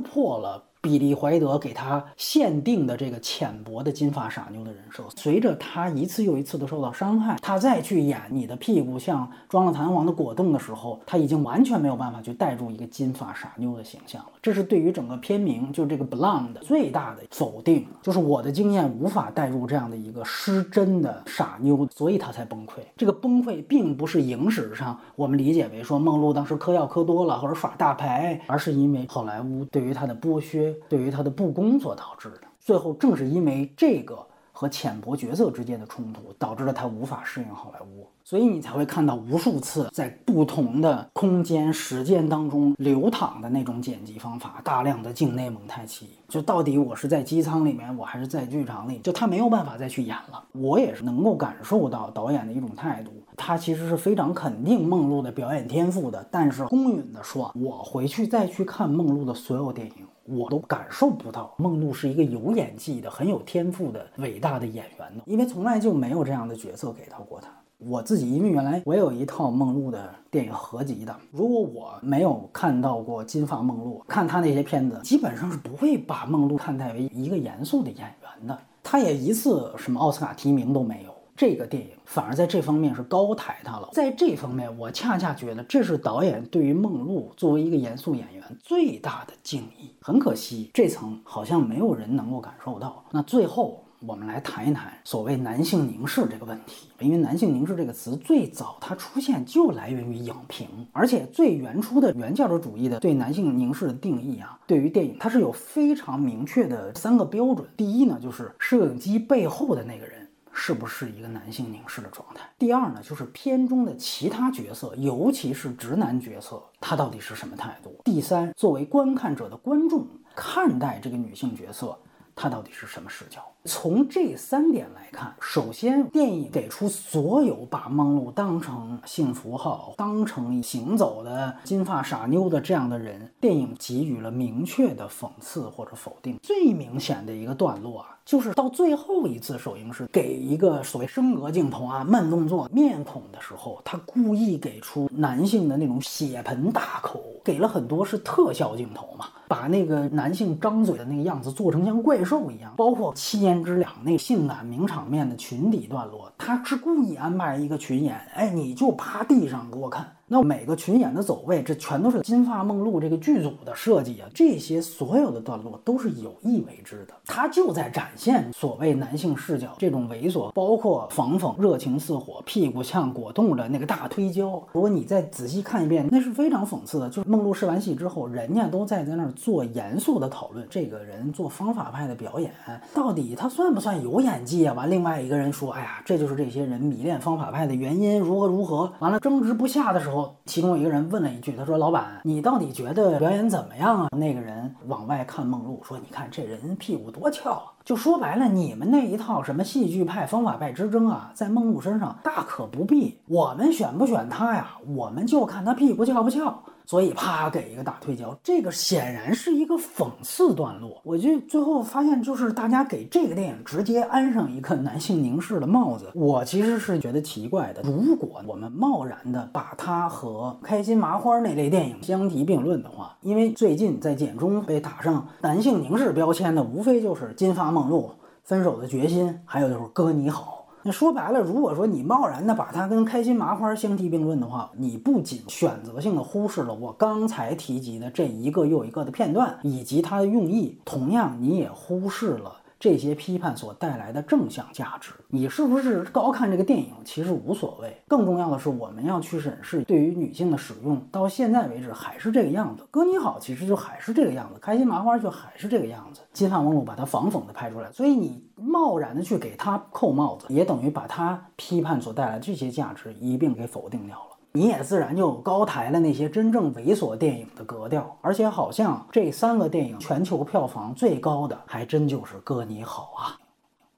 破了。比利怀德给他限定的这个浅薄的金发傻妞的人设，随着他一次又一次的受到伤害，他再去演你的屁股像装了弹簧的果冻的时候，他已经完全没有办法去带入一个金发傻妞的形象了。这是对于整个片名就这个 blonde 最大的否定，就是我的经验无法带入这样的一个失真的傻妞，所以他才崩溃。这个崩溃并不是影史上我们理解为说梦露当时嗑药嗑多了或者耍大牌，而是因为好莱坞对于他的剥削。对于他的不公所导致的，最后正是因为这个和浅薄角色之间的冲突，导致了他无法适应好莱坞，所以你才会看到无数次在不同的空间时间当中流淌的那种剪辑方法，大量的境内蒙太奇。就到底我是在机舱里面，我还是在剧场里，就他没有办法再去演了。我也是能够感受到导演的一种态度。他其实是非常肯定梦露的表演天赋的，但是公允的说，我回去再去看梦露的所有电影，我都感受不到梦露是一个有演技的、很有天赋的伟大的演员呢，因为从来就没有这样的角色给到过他。我自己因为原来我有一套梦露的电影合集的，如果我没有看到过金发梦露，看他那些片子，基本上是不会把梦露看待为一个严肃的演员的。他也一次什么奥斯卡提名都没有，这个电影反而在这方面是高抬他了。在这方面，我恰恰觉得这是导演对于梦露作为一个严肃演员最大的敬意。很可惜，这层好像没有人能够感受到。那最后。我们来谈一谈所谓男性凝视这个问题，因为男性凝视这个词最早它出现就来源于影评，而且最原初的原教旨主义的对男性凝视的定义啊，对于电影它是有非常明确的三个标准。第一呢，就是摄影机背后的那个人是不是一个男性凝视的状态；第二呢，就是片中的其他角色，尤其是直男角色，他到底是什么态度；第三，作为观看者的观众看待这个女性角色。他到底是什么视角？从这三点来看，首先，电影给出所有把梦露当成性符号、当成行走的金发傻妞的这样的人，电影给予了明确的讽刺或者否定。最明显的一个段落啊，就是到最后一次首映式给一个所谓升格镜头啊、慢动作面孔的时候，他故意给出男性的那种血盆大口，给了很多是特效镜头嘛。把那个男性张嘴的那个样子做成像怪兽一样，包括七年天之两那性感名场面的群底段落，他是故意安排一个群演，哎，你就趴地上给我看。那每个群演的走位，这全都是金发梦露这个剧组的设计啊。这些所有的段落都是有意为之的，他就在展现所谓男性视角这种猥琐，包括防讽热情似火、屁股像果冻的那个大推销。如果你再仔细看一遍，那是非常讽刺的。就是梦露试完戏之后，人家都在在那儿做严肃的讨论，这个人做方法派的表演，到底他算不算有演技啊？完，另外一个人说，哎呀，这就是这些人迷恋方法派的原因，如何如何。完了，争执不下的时候。其中一个人问了一句：“他说，老板，你到底觉得表演怎么样啊？”那个人往外看梦露，说：“你看这人屁股多翘啊！”就说白了，你们那一套什么戏剧派、方法派之争啊，在梦露身上大可不必。我们选不选他呀？我们就看他屁股翘不翘。所以啪给一个大推销，这个显然是一个讽刺段落。我就最后发现，就是大家给这个电影直接安上一个男性凝视的帽子，我其实是觉得奇怪的。如果我们贸然的把它和开心麻花那类电影相提并论的话，因为最近在简中被打上男性凝视标签的，无非就是金发梦露、分手的决心，还有就是哥你好。那说白了，如果说你贸然的把它跟开心麻花相提并论的话，你不仅选择性的忽视了我刚才提及的这一个又一个的片段以及它的用意，同样你也忽视了。这些批判所带来的正向价值，你是不是高看这个电影其实无所谓，更重要的是我们要去审视对于女性的使用，到现在为止还是这个样子。哥你好，其实就还是这个样子，开心麻花就还是这个样子。金发梦露把它反讽的拍出来，所以你贸然的去给他扣帽子，也等于把他批判所带来的这些价值一并给否定掉了。你也自然就高抬了那些真正猥琐电影的格调，而且好像这三个电影全球票房最高的还真就是《哥你好》啊。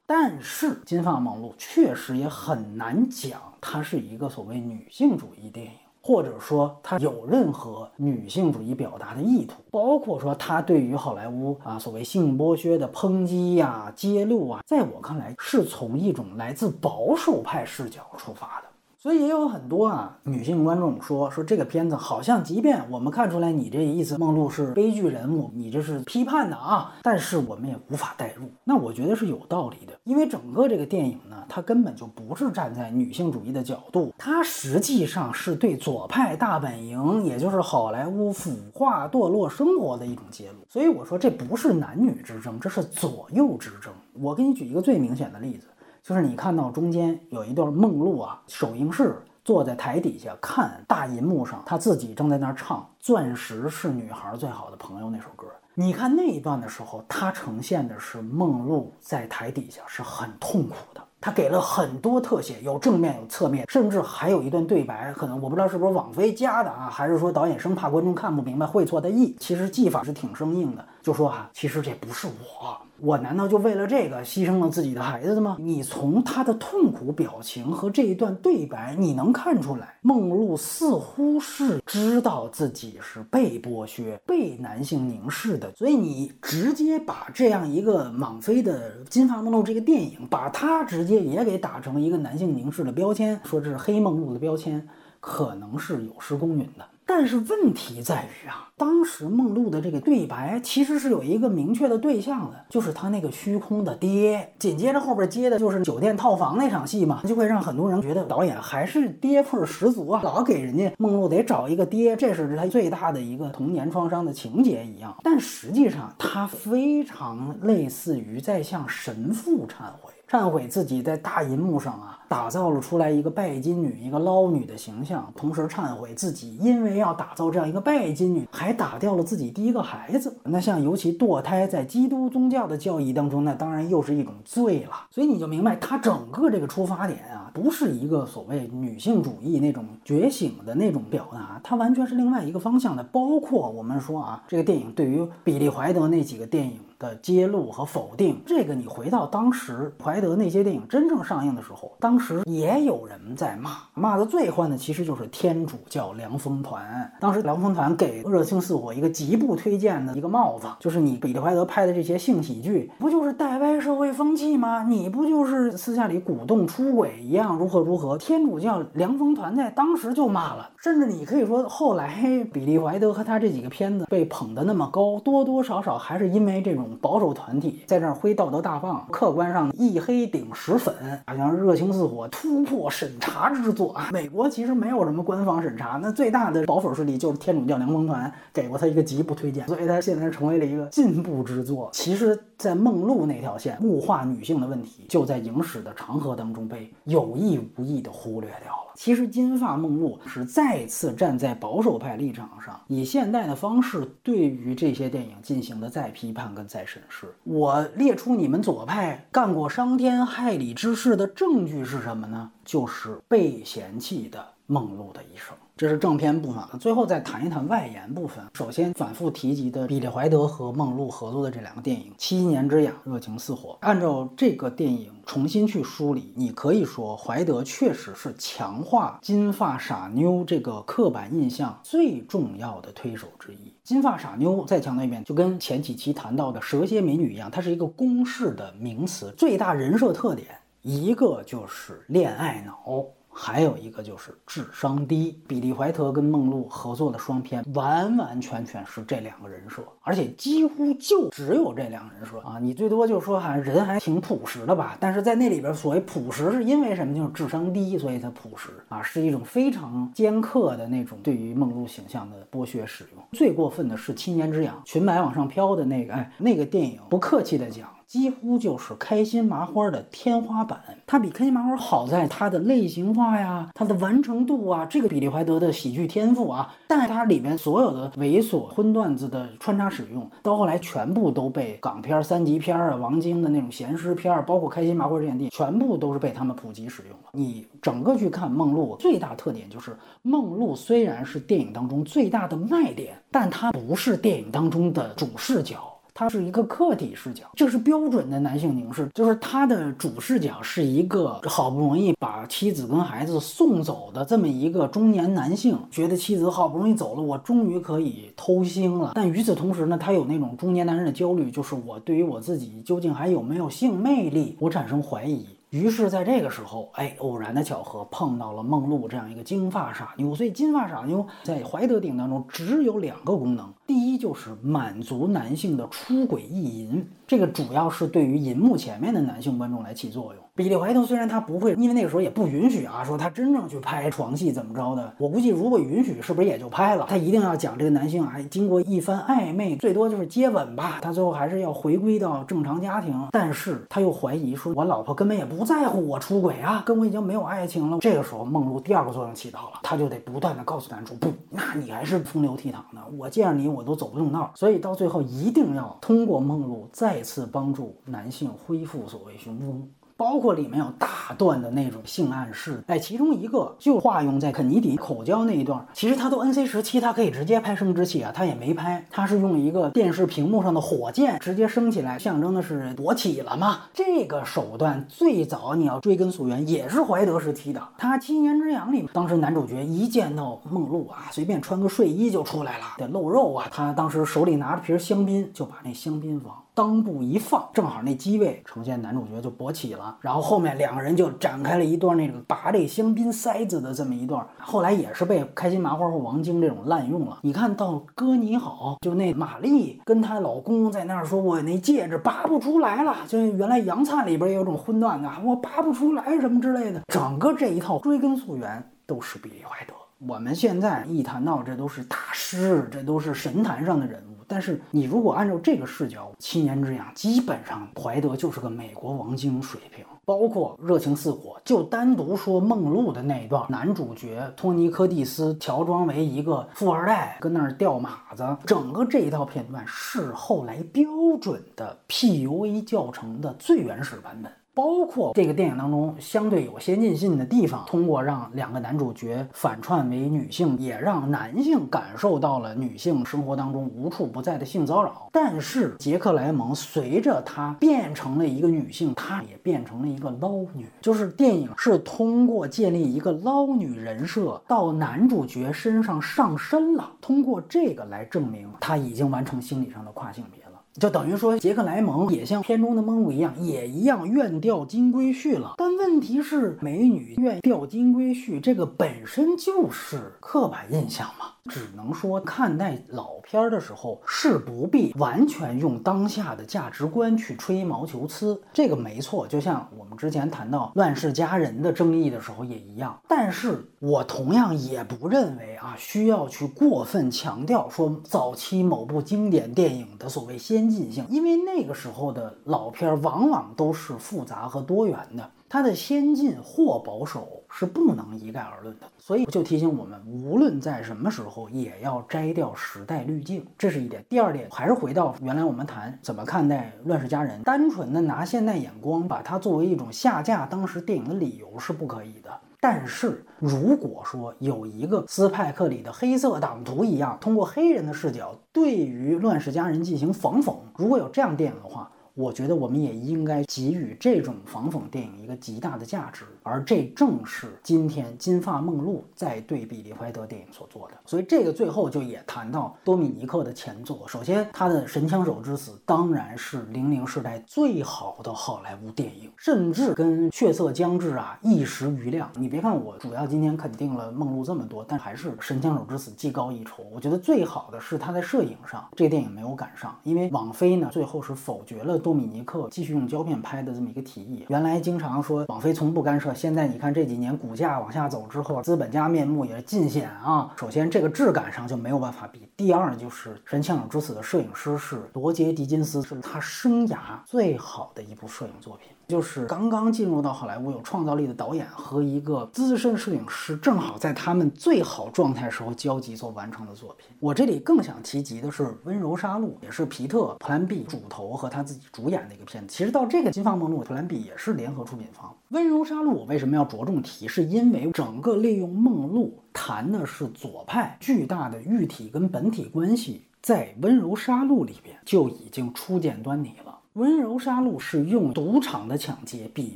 但是《金发梦露》确实也很难讲，它是一个所谓女性主义电影，或者说它有任何女性主义表达的意图，包括说它对于好莱坞啊所谓性剥削的抨击呀、揭露啊，在我看来是从一种来自保守派视角出发的。所以也有很多啊女性观众说说这个片子好像，即便我们看出来你这意思，梦露是悲剧人物，你这是批判的啊，但是我们也无法代入。那我觉得是有道理的，因为整个这个电影呢，它根本就不是站在女性主义的角度，它实际上是对左派大本营，也就是好莱坞腐化堕落生活的一种揭露。所以我说这不是男女之争，这是左右之争。我给你举一个最明显的例子。就是你看到中间有一段梦露啊，首映式坐在台底下看大银幕上，她自己正在那儿唱《钻石是女孩最好的朋友》那首歌。你看那一段的时候，它呈现的是梦露在台底下是很痛苦的。他给了很多特写，有正面有侧面，甚至还有一段对白，可能我不知道是不是网飞加的啊，还是说导演生怕观众看不明白会错的意。其实技法是挺生硬的。就说啊，其实这不是我。我难道就为了这个牺牲了自己的孩子吗？你从他的痛苦表情和这一段对白，你能看出来，梦露似乎是知道自己是被剥削、被男性凝视的。所以你直接把这样一个莽飞的《金发梦露》这个电影，把它直接也给打成一个男性凝视的标签，说这是黑梦露的标签，可能是有失公允的。但是问题在于啊，当时梦露的这个对白其实是有一个明确的对象的，就是他那个虚空的爹。紧接着后边接的就是酒店套房那场戏嘛，就会让很多人觉得导演还是爹味十足啊，老给人家梦露得找一个爹，这是他最大的一个童年创伤的情节一样。但实际上，他非常类似于在向神父忏悔。忏悔自己在大银幕上啊打造了出来一个拜金女、一个捞女的形象，同时忏悔自己因为要打造这样一个拜金女，还打掉了自己第一个孩子。那像尤其堕胎，在基督宗教的教义当中，那当然又是一种罪了。所以你就明白，他整个这个出发点啊，不是一个所谓女性主义那种觉醒的那种表达，它完全是另外一个方向的。包括我们说啊，这个电影对于比利怀德那几个电影。的揭露和否定，这个你回到当时怀德那些电影真正上映的时候，当时也有人在骂，骂的最欢的其实就是天主教凉风团。当时凉风团给《热情似火》一个极不推荐的一个帽子，就是你比利怀德拍的这些性喜剧，不就是带歪社会风气吗？你不就是私下里鼓动出轨一样，如何如何？天主教凉风团在当时就骂了，甚至你可以说，后来比利怀德和他这几个片子被捧得那么高，多多少少还是因为这种。保守团体在这儿挥道德大棒，客观上一黑顶十粉，好像热情似火，突破审查之作啊！美国其实没有什么官方审查，那最大的保守势力就是天主教联盟团，给过他一个极不推荐，所以他现在成为了一个进步之作。其实，在梦露那条线，物化女性的问题，就在影史的长河当中被有意无意的忽略掉了。其实，金发梦露是再次站在保守派立场上，以现代的方式对于这些电影进行的再批判跟再审视。我列出你们左派干过伤天害理之事的证据是什么呢？就是被嫌弃的梦露的一生。这是正片部分，最后再谈一谈外延部分。首先反复提及的比利怀德和梦露合作的这两个电影《七年之痒》《热情似火》。按照这个电影重新去梳理，你可以说怀德确实是强化金发傻妞这个刻板印象最重要的推手之一。金发傻妞再强调一遍，就跟前几期谈到的蛇蝎美女一样，它是一个公式的名词，最大人设特点一个就是恋爱脑。还有一个就是智商低，比利怀特跟梦露合作的双片，完完全全是这两个人设，而且几乎就只有这两个人设啊！你最多就说哈人还挺朴实的吧，但是在那里边所谓朴实是因为什么？就是智商低，所以才朴实啊，是一种非常尖刻的那种对于梦露形象的剥削使用。最过分的是《七年之痒》，裙摆往上飘的那个，哎，那个电影不客气的讲。几乎就是开心麻花的天花板，它比开心麻花好在它的类型化呀，它的完成度啊，这个比利怀德的喜剧天赋啊，但它里面所有的猥琐荤段子的穿插使用，到后来全部都被港片三级片啊，王晶的那种闲诗片，包括开心麻花这些地，全部都是被他们普及使用了。你整个去看梦露，最大特点就是梦露虽然是电影当中最大的卖点，但它不是电影当中的主视角。它是一个客体视角，这是标准的男性凝视，就是他的主视角是一个好不容易把妻子跟孩子送走的这么一个中年男性，觉得妻子好不容易走了，我终于可以偷腥了。但与此同时呢，他有那种中年男人的焦虑，就是我对于我自己究竟还有没有性魅力，我产生怀疑。于是，在这个时候，哎，偶然的巧合碰到了梦露这样一个金发傻妞。所以，金发傻妞在怀德电影当中只有两个功能：第一，就是满足男性的出轨意淫。这个主要是对于银幕前面的男性观众来起作用。比利怀特虽然他不会，因为那个时候也不允许啊，说他真正去拍床戏怎么着的。我估计如果允许，是不是也就拍了？他一定要讲这个男性啊，经过一番暧昧，最多就是接吻吧，他最后还是要回归到正常家庭。但是他又怀疑说，我老婆根本也不在乎我出轨啊，跟我已经没有爱情了。这个时候，梦露第二个作用起到了，他就得不断的告诉男主，不，那你还是风流倜傥的，我见着你我都走不动道。所以到最后一定要通过梦露再。次帮助男性恢复所谓雄风，包括里面有大段的那种性暗示。哎，其中一个就化用在肯尼迪口交那一段，其实他都 N C 时期，他可以直接拍生殖器啊，他也没拍，他是用一个电视屏幕上的火箭直接升起来，象征的是勃起了嘛。这个手段最早你要追根溯源，也是怀德时期的。他《七年之痒》里，当时男主角一见到梦露啊，随便穿个睡衣就出来了，得露肉啊。他当时手里拿着瓶香槟，就把那香槟往裆部一放，正好那机位呈现男主角就勃起了。然后后面两个人就展开了一段那个拔这香槟塞子的这么一段，后来也是被开心麻花或王晶这种滥用了。你看到哥你好，就那玛丽跟她老公在那儿说，我那戒指拔不出来了。就原来杨灿里边也有种荤段子，我拔不出来什么之类的。整个这一套追根溯源都是比利怀德。我们现在一谈到这都是大师，这都是神坛上的人物。但是你如果按照这个视角，七年之痒基本上怀德就是个美国王晶水平，包括热情似火，就单独说梦露的那一段，男主角托尼科蒂斯乔装为一个富二代跟那儿钓马子，整个这一套片段是后来标准的 PUA 教程的最原始版本。包括这个电影当中相对有先进性的地方，通过让两个男主角反串为女性，也让男性感受到了女性生活当中无处不在的性骚扰。但是杰克莱蒙随着他变成了一个女性，他也变成了一个捞女，就是电影是通过建立一个捞女人设到男主角身上上身了，通过这个来证明他已经完成心理上的跨性别。就等于说，杰克莱蒙也像片中的梦露一样，也一样愿钓金龟婿了。但问题是，美女愿钓金龟婿，这个本身就是刻板印象嘛？只能说，看待老片儿的时候，是不必完全用当下的价值观去吹毛求疵。这个没错，就像我们之前谈到《乱世佳人》的争议的时候也一样。但是我同样也不认为啊，需要去过分强调说早期某部经典电影的所谓先进性，因为那个时候的老片儿往往都是复杂和多元的。它的先进或保守是不能一概而论的，所以就提醒我们，无论在什么时候，也要摘掉时代滤镜，这是一点。第二点，还是回到原来我们谈怎么看待《乱世佳人》，单纯的拿现代眼光把它作为一种下架当时电影的理由是不可以的。但是如果说有一个斯派克里的黑色党徒一样，通过黑人的视角对于《乱世佳人》进行仿讽，如果有这样电影的话。我觉得我们也应该给予这种仿讽电影一个极大的价值，而这正是今天《金发梦露》在对比利怀德电影所做的。所以这个最后就也谈到多米尼克的前作。首先，他的《神枪手之死》当然是零零时代最好的好莱坞电影，甚至跟《血色将至》啊一时余亮。你别看我主要今天肯定了梦露这么多，但还是《神枪手之死》技高一筹。我觉得最好的是他在摄影上，这个电影没有赶上，因为网飞呢最后是否决了。多米尼克继续用胶片拍的这么一个提议，原来经常说网飞从不干涉，现在你看这几年股价往下走之后，资本家面目也尽显啊。首先这个质感上就没有办法比，第二就是《神枪手之死》的摄影师是罗杰·狄金斯，是他生涯最好的一部摄影作品。就是刚刚进入到好莱坞有创造力的导演和一个资深摄影师，正好在他们最好状态时候交集所完成的作品。我这里更想提及的是《温柔杀戮》，也是皮特·普兰比主投和他自己主演的一个片子。其实到这个《金发梦露》，普兰比也是联合出品方。《温柔杀戮》我为什么要着重提？是因为整个利用梦露谈的是左派巨大的喻体跟本体关系，在《温柔杀戮》里边就已经初见端倪了。温柔杀戮是用赌场的抢劫比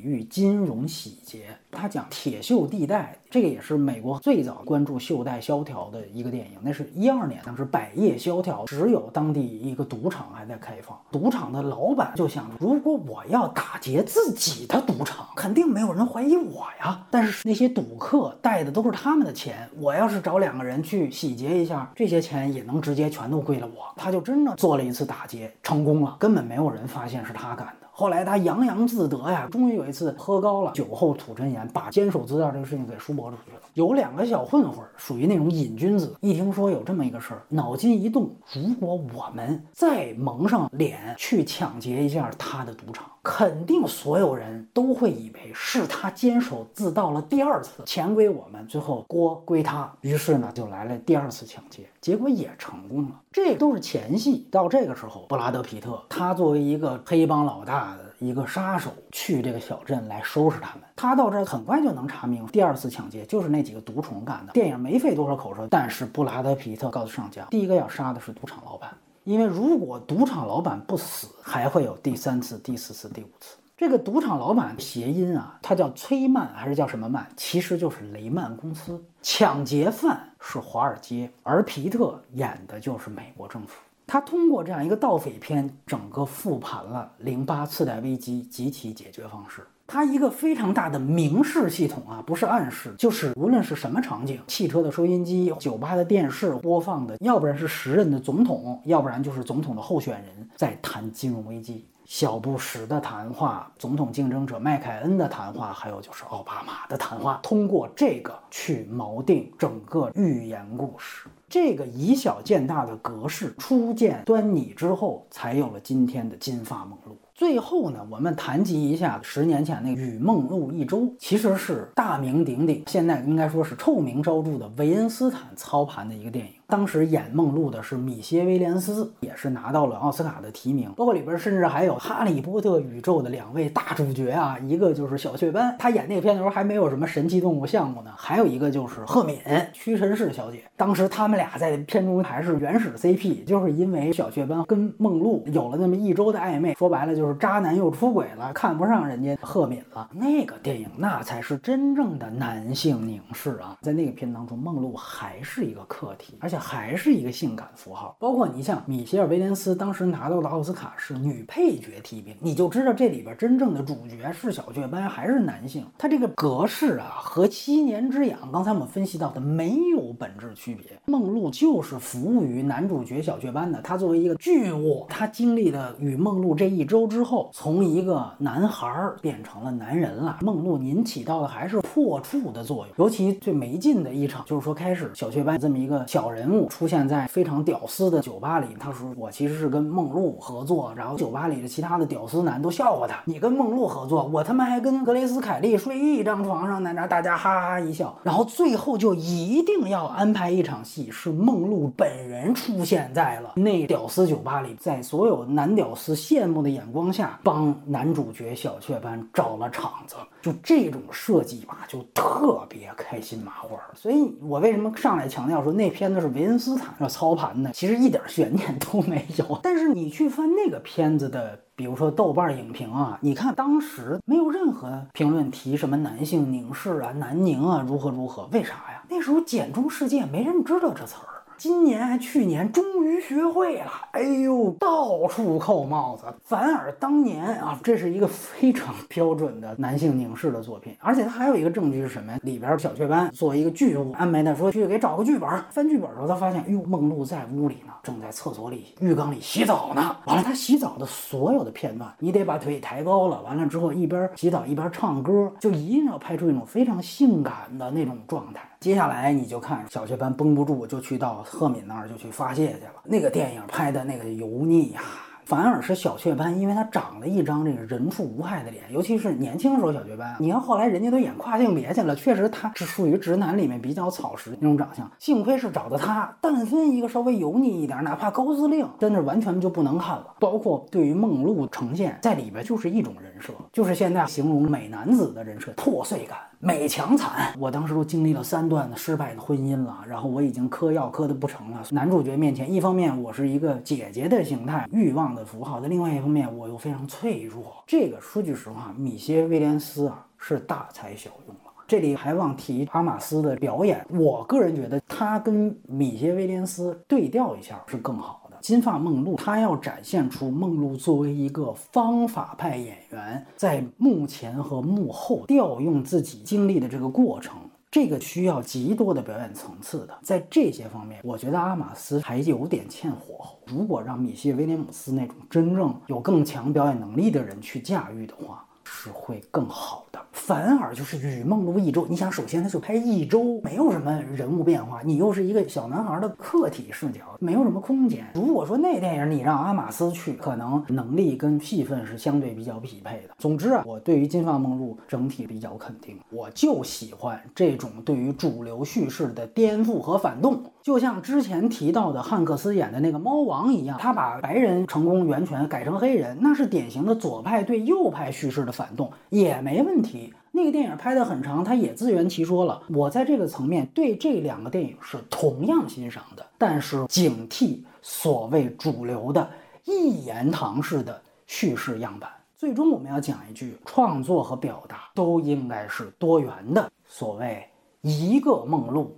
喻金融洗劫，他讲铁锈地带。这个也是美国最早关注袖带萧条的一个电影，那是一二年，当时百业萧条，只有当地一个赌场还在开放。赌场的老板就想，如果我要打劫自己的赌场，肯定没有人怀疑我呀。但是那些赌客带的都是他们的钱，我要是找两个人去洗劫一下，这些钱也能直接全都归了我。他就真的做了一次打劫，成功了，根本没有人发现现是他干的。后来他洋洋自得呀，终于有一次喝高了，酒后吐真言，把监守自盗这个事情给输驳出去了。有两个小混混，属于那种瘾君子，一听说有这么一个事儿，脑筋一动，如果我们再蒙上脸去抢劫一下他的赌场。肯定所有人都会以为是他监守自盗了第二次，钱归我们，最后锅归他。于是呢，就来了第二次抢劫，结果也成功了。这都是前戏。到这个时候，布拉德皮特他作为一个黑帮老大，的一个杀手去这个小镇来收拾他们。他到这儿很快就能查明，第二次抢劫就是那几个毒虫干的。电影没费多少口舌，但是布拉德皮特告诉上将，第一个要杀的是赌场老板，因为如果赌场老板不死，还会有第三次、第四次、第五次。这个赌场老板谐音啊，他叫崔曼还是叫什么曼？其实就是雷曼公司。抢劫犯是华尔街，而皮特演的就是美国政府。他通过这样一个盗匪片，整个复盘了零八次贷危机及其解决方式。它一个非常大的明示系统啊，不是暗示，就是无论是什么场景，汽车的收音机、酒吧的电视播放的，要不然是时任的总统，要不然就是总统的候选人在谈金融危机。小布什的谈话，总统竞争者麦凯恩的谈话，还有就是奥巴马的谈话，通过这个去锚定整个寓言故事。这个以小见大的格式初见端倪之后，才有了今天的金发梦露。最后呢，我们谈及一下十年前那个《与梦露一周》，其实是大名鼎鼎，现在应该说是臭名昭著的维恩斯坦操盘的一个电影。当时演梦露的是米歇·威廉斯，也是拿到了奥斯卡的提名。包括里边甚至还有《哈利波特》宇宙的两位大主角啊，一个就是小雀斑，他演那个片的时候还没有什么神奇动物项目呢；还有一个就是赫敏，屈臣氏小姐。当时他们俩在片中还是原始 CP，就是因为小雀斑跟梦露有了那么一周的暧昧，说白了就是渣男又出轨了，看不上人家赫敏了。那个电影那才是真正的男性凝视啊！在那个片当中，梦露还是一个客体，而且。还是一个性感符号，包括你像米歇尔·威廉斯当时拿到的奥斯卡是女配角提名，你就知道这里边真正的主角是小雀斑还是男性。它这个格式啊和七年之痒刚才我们分析到的没有本质区别。梦露就是服务于男主角小雀斑的，他作为一个巨物，他经历了与梦露这一周之后，从一个男孩变成了男人了。梦露您起到的还是破处的作用，尤其最没劲的一场就是说开始小雀斑这么一个小人。出现在非常屌丝的酒吧里，他说我其实是跟梦露合作，然后酒吧里的其他的屌丝男都笑话他，你跟梦露合作，我他妈还跟格雷斯凯利睡一张床上呢，那大家哈哈一笑，然后最后就一定要安排一场戏，是梦露本人出现在了那屌丝酒吧里，在所有男屌丝羡慕的眼光下，帮男主角小雀斑找了场子，就这种设计吧，就特别开心麻花。所以我为什么上来强调说那片子是维恩斯坦要操盘的，其实一点悬念都没有。但是你去翻那个片子的，比如说豆瓣影评啊，你看当时没有任何评论提什么男性凝视啊、男凝啊如何如何，为啥呀？那时候简中世界没人知道这词儿。今年还去年终于学会了，哎呦，到处扣帽子。反而当年啊，这是一个非常标准的男性凝视的作品。而且他还有一个证据是什么呀？里边小雀斑作为一个巨物，安排他说去给找个剧本。翻剧本的时候，他发现，哟，梦露在屋里呢，正在厕所里浴缸里洗澡呢。完了，他洗澡的所有的片段，你得把腿抬高了。完了之后，一边洗澡一边唱歌，就一定要拍出一种非常性感的那种状态。接下来你就看小雀斑绷不住，就去到赫敏那儿就去发泄去了。那个电影拍的那个油腻呀。反而是小雀斑，因为他长了一张这个人畜无害的脸，尤其是年轻时候小雀斑。你看后来人家都演跨性别去了，确实他是属于直男里面比较草食那种长相。幸亏是找的他，但分一个稍微油腻一点，哪怕高司令，真的完全就不能看了。包括对于梦露呈现在里边就是一种人设，就是现在形容美男子的人设，破碎感。美强惨，我当时都经历了三段的失败的婚姻了，然后我已经嗑药嗑的不成了。男主角面前，一方面我是一个姐姐的形态，欲望的符号；在另外一方面，我又非常脆弱。这个说句实话，米歇·威廉斯啊是大材小用了。这里还忘提阿马斯的表演，我个人觉得他跟米歇·威廉斯对调一下是更好。金发梦露，她要展现出梦露作为一个方法派演员，在幕前和幕后调用自己经历的这个过程，这个需要极多的表演层次的。在这些方面，我觉得阿玛斯还有点欠火候。如果让米歇·威廉姆斯那种真正有更强表演能力的人去驾驭的话，是会更好的。反而就是《与梦露一周》，你想，首先他就拍一周，没有什么人物变化，你又是一个小男孩的客体视角，没有什么空间。如果说那电影你让阿玛斯去，可能能力跟戏份是相对比较匹配的。总之啊，我对于《金发梦露》整体比较肯定，我就喜欢这种对于主流叙事的颠覆和反动。就像之前提到的汉克斯演的那个猫王一样，他把白人成功源泉改成黑人，那是典型的左派对右派叙事的反动，也没问题。那个电影拍得很长，他也自圆其说了。我在这个层面对这两个电影是同样欣赏的，但是警惕所谓主流的一言堂式的叙事样板。最终我们要讲一句，创作和表达都应该是多元的。所谓一个梦露。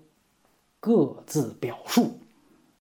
各自表述。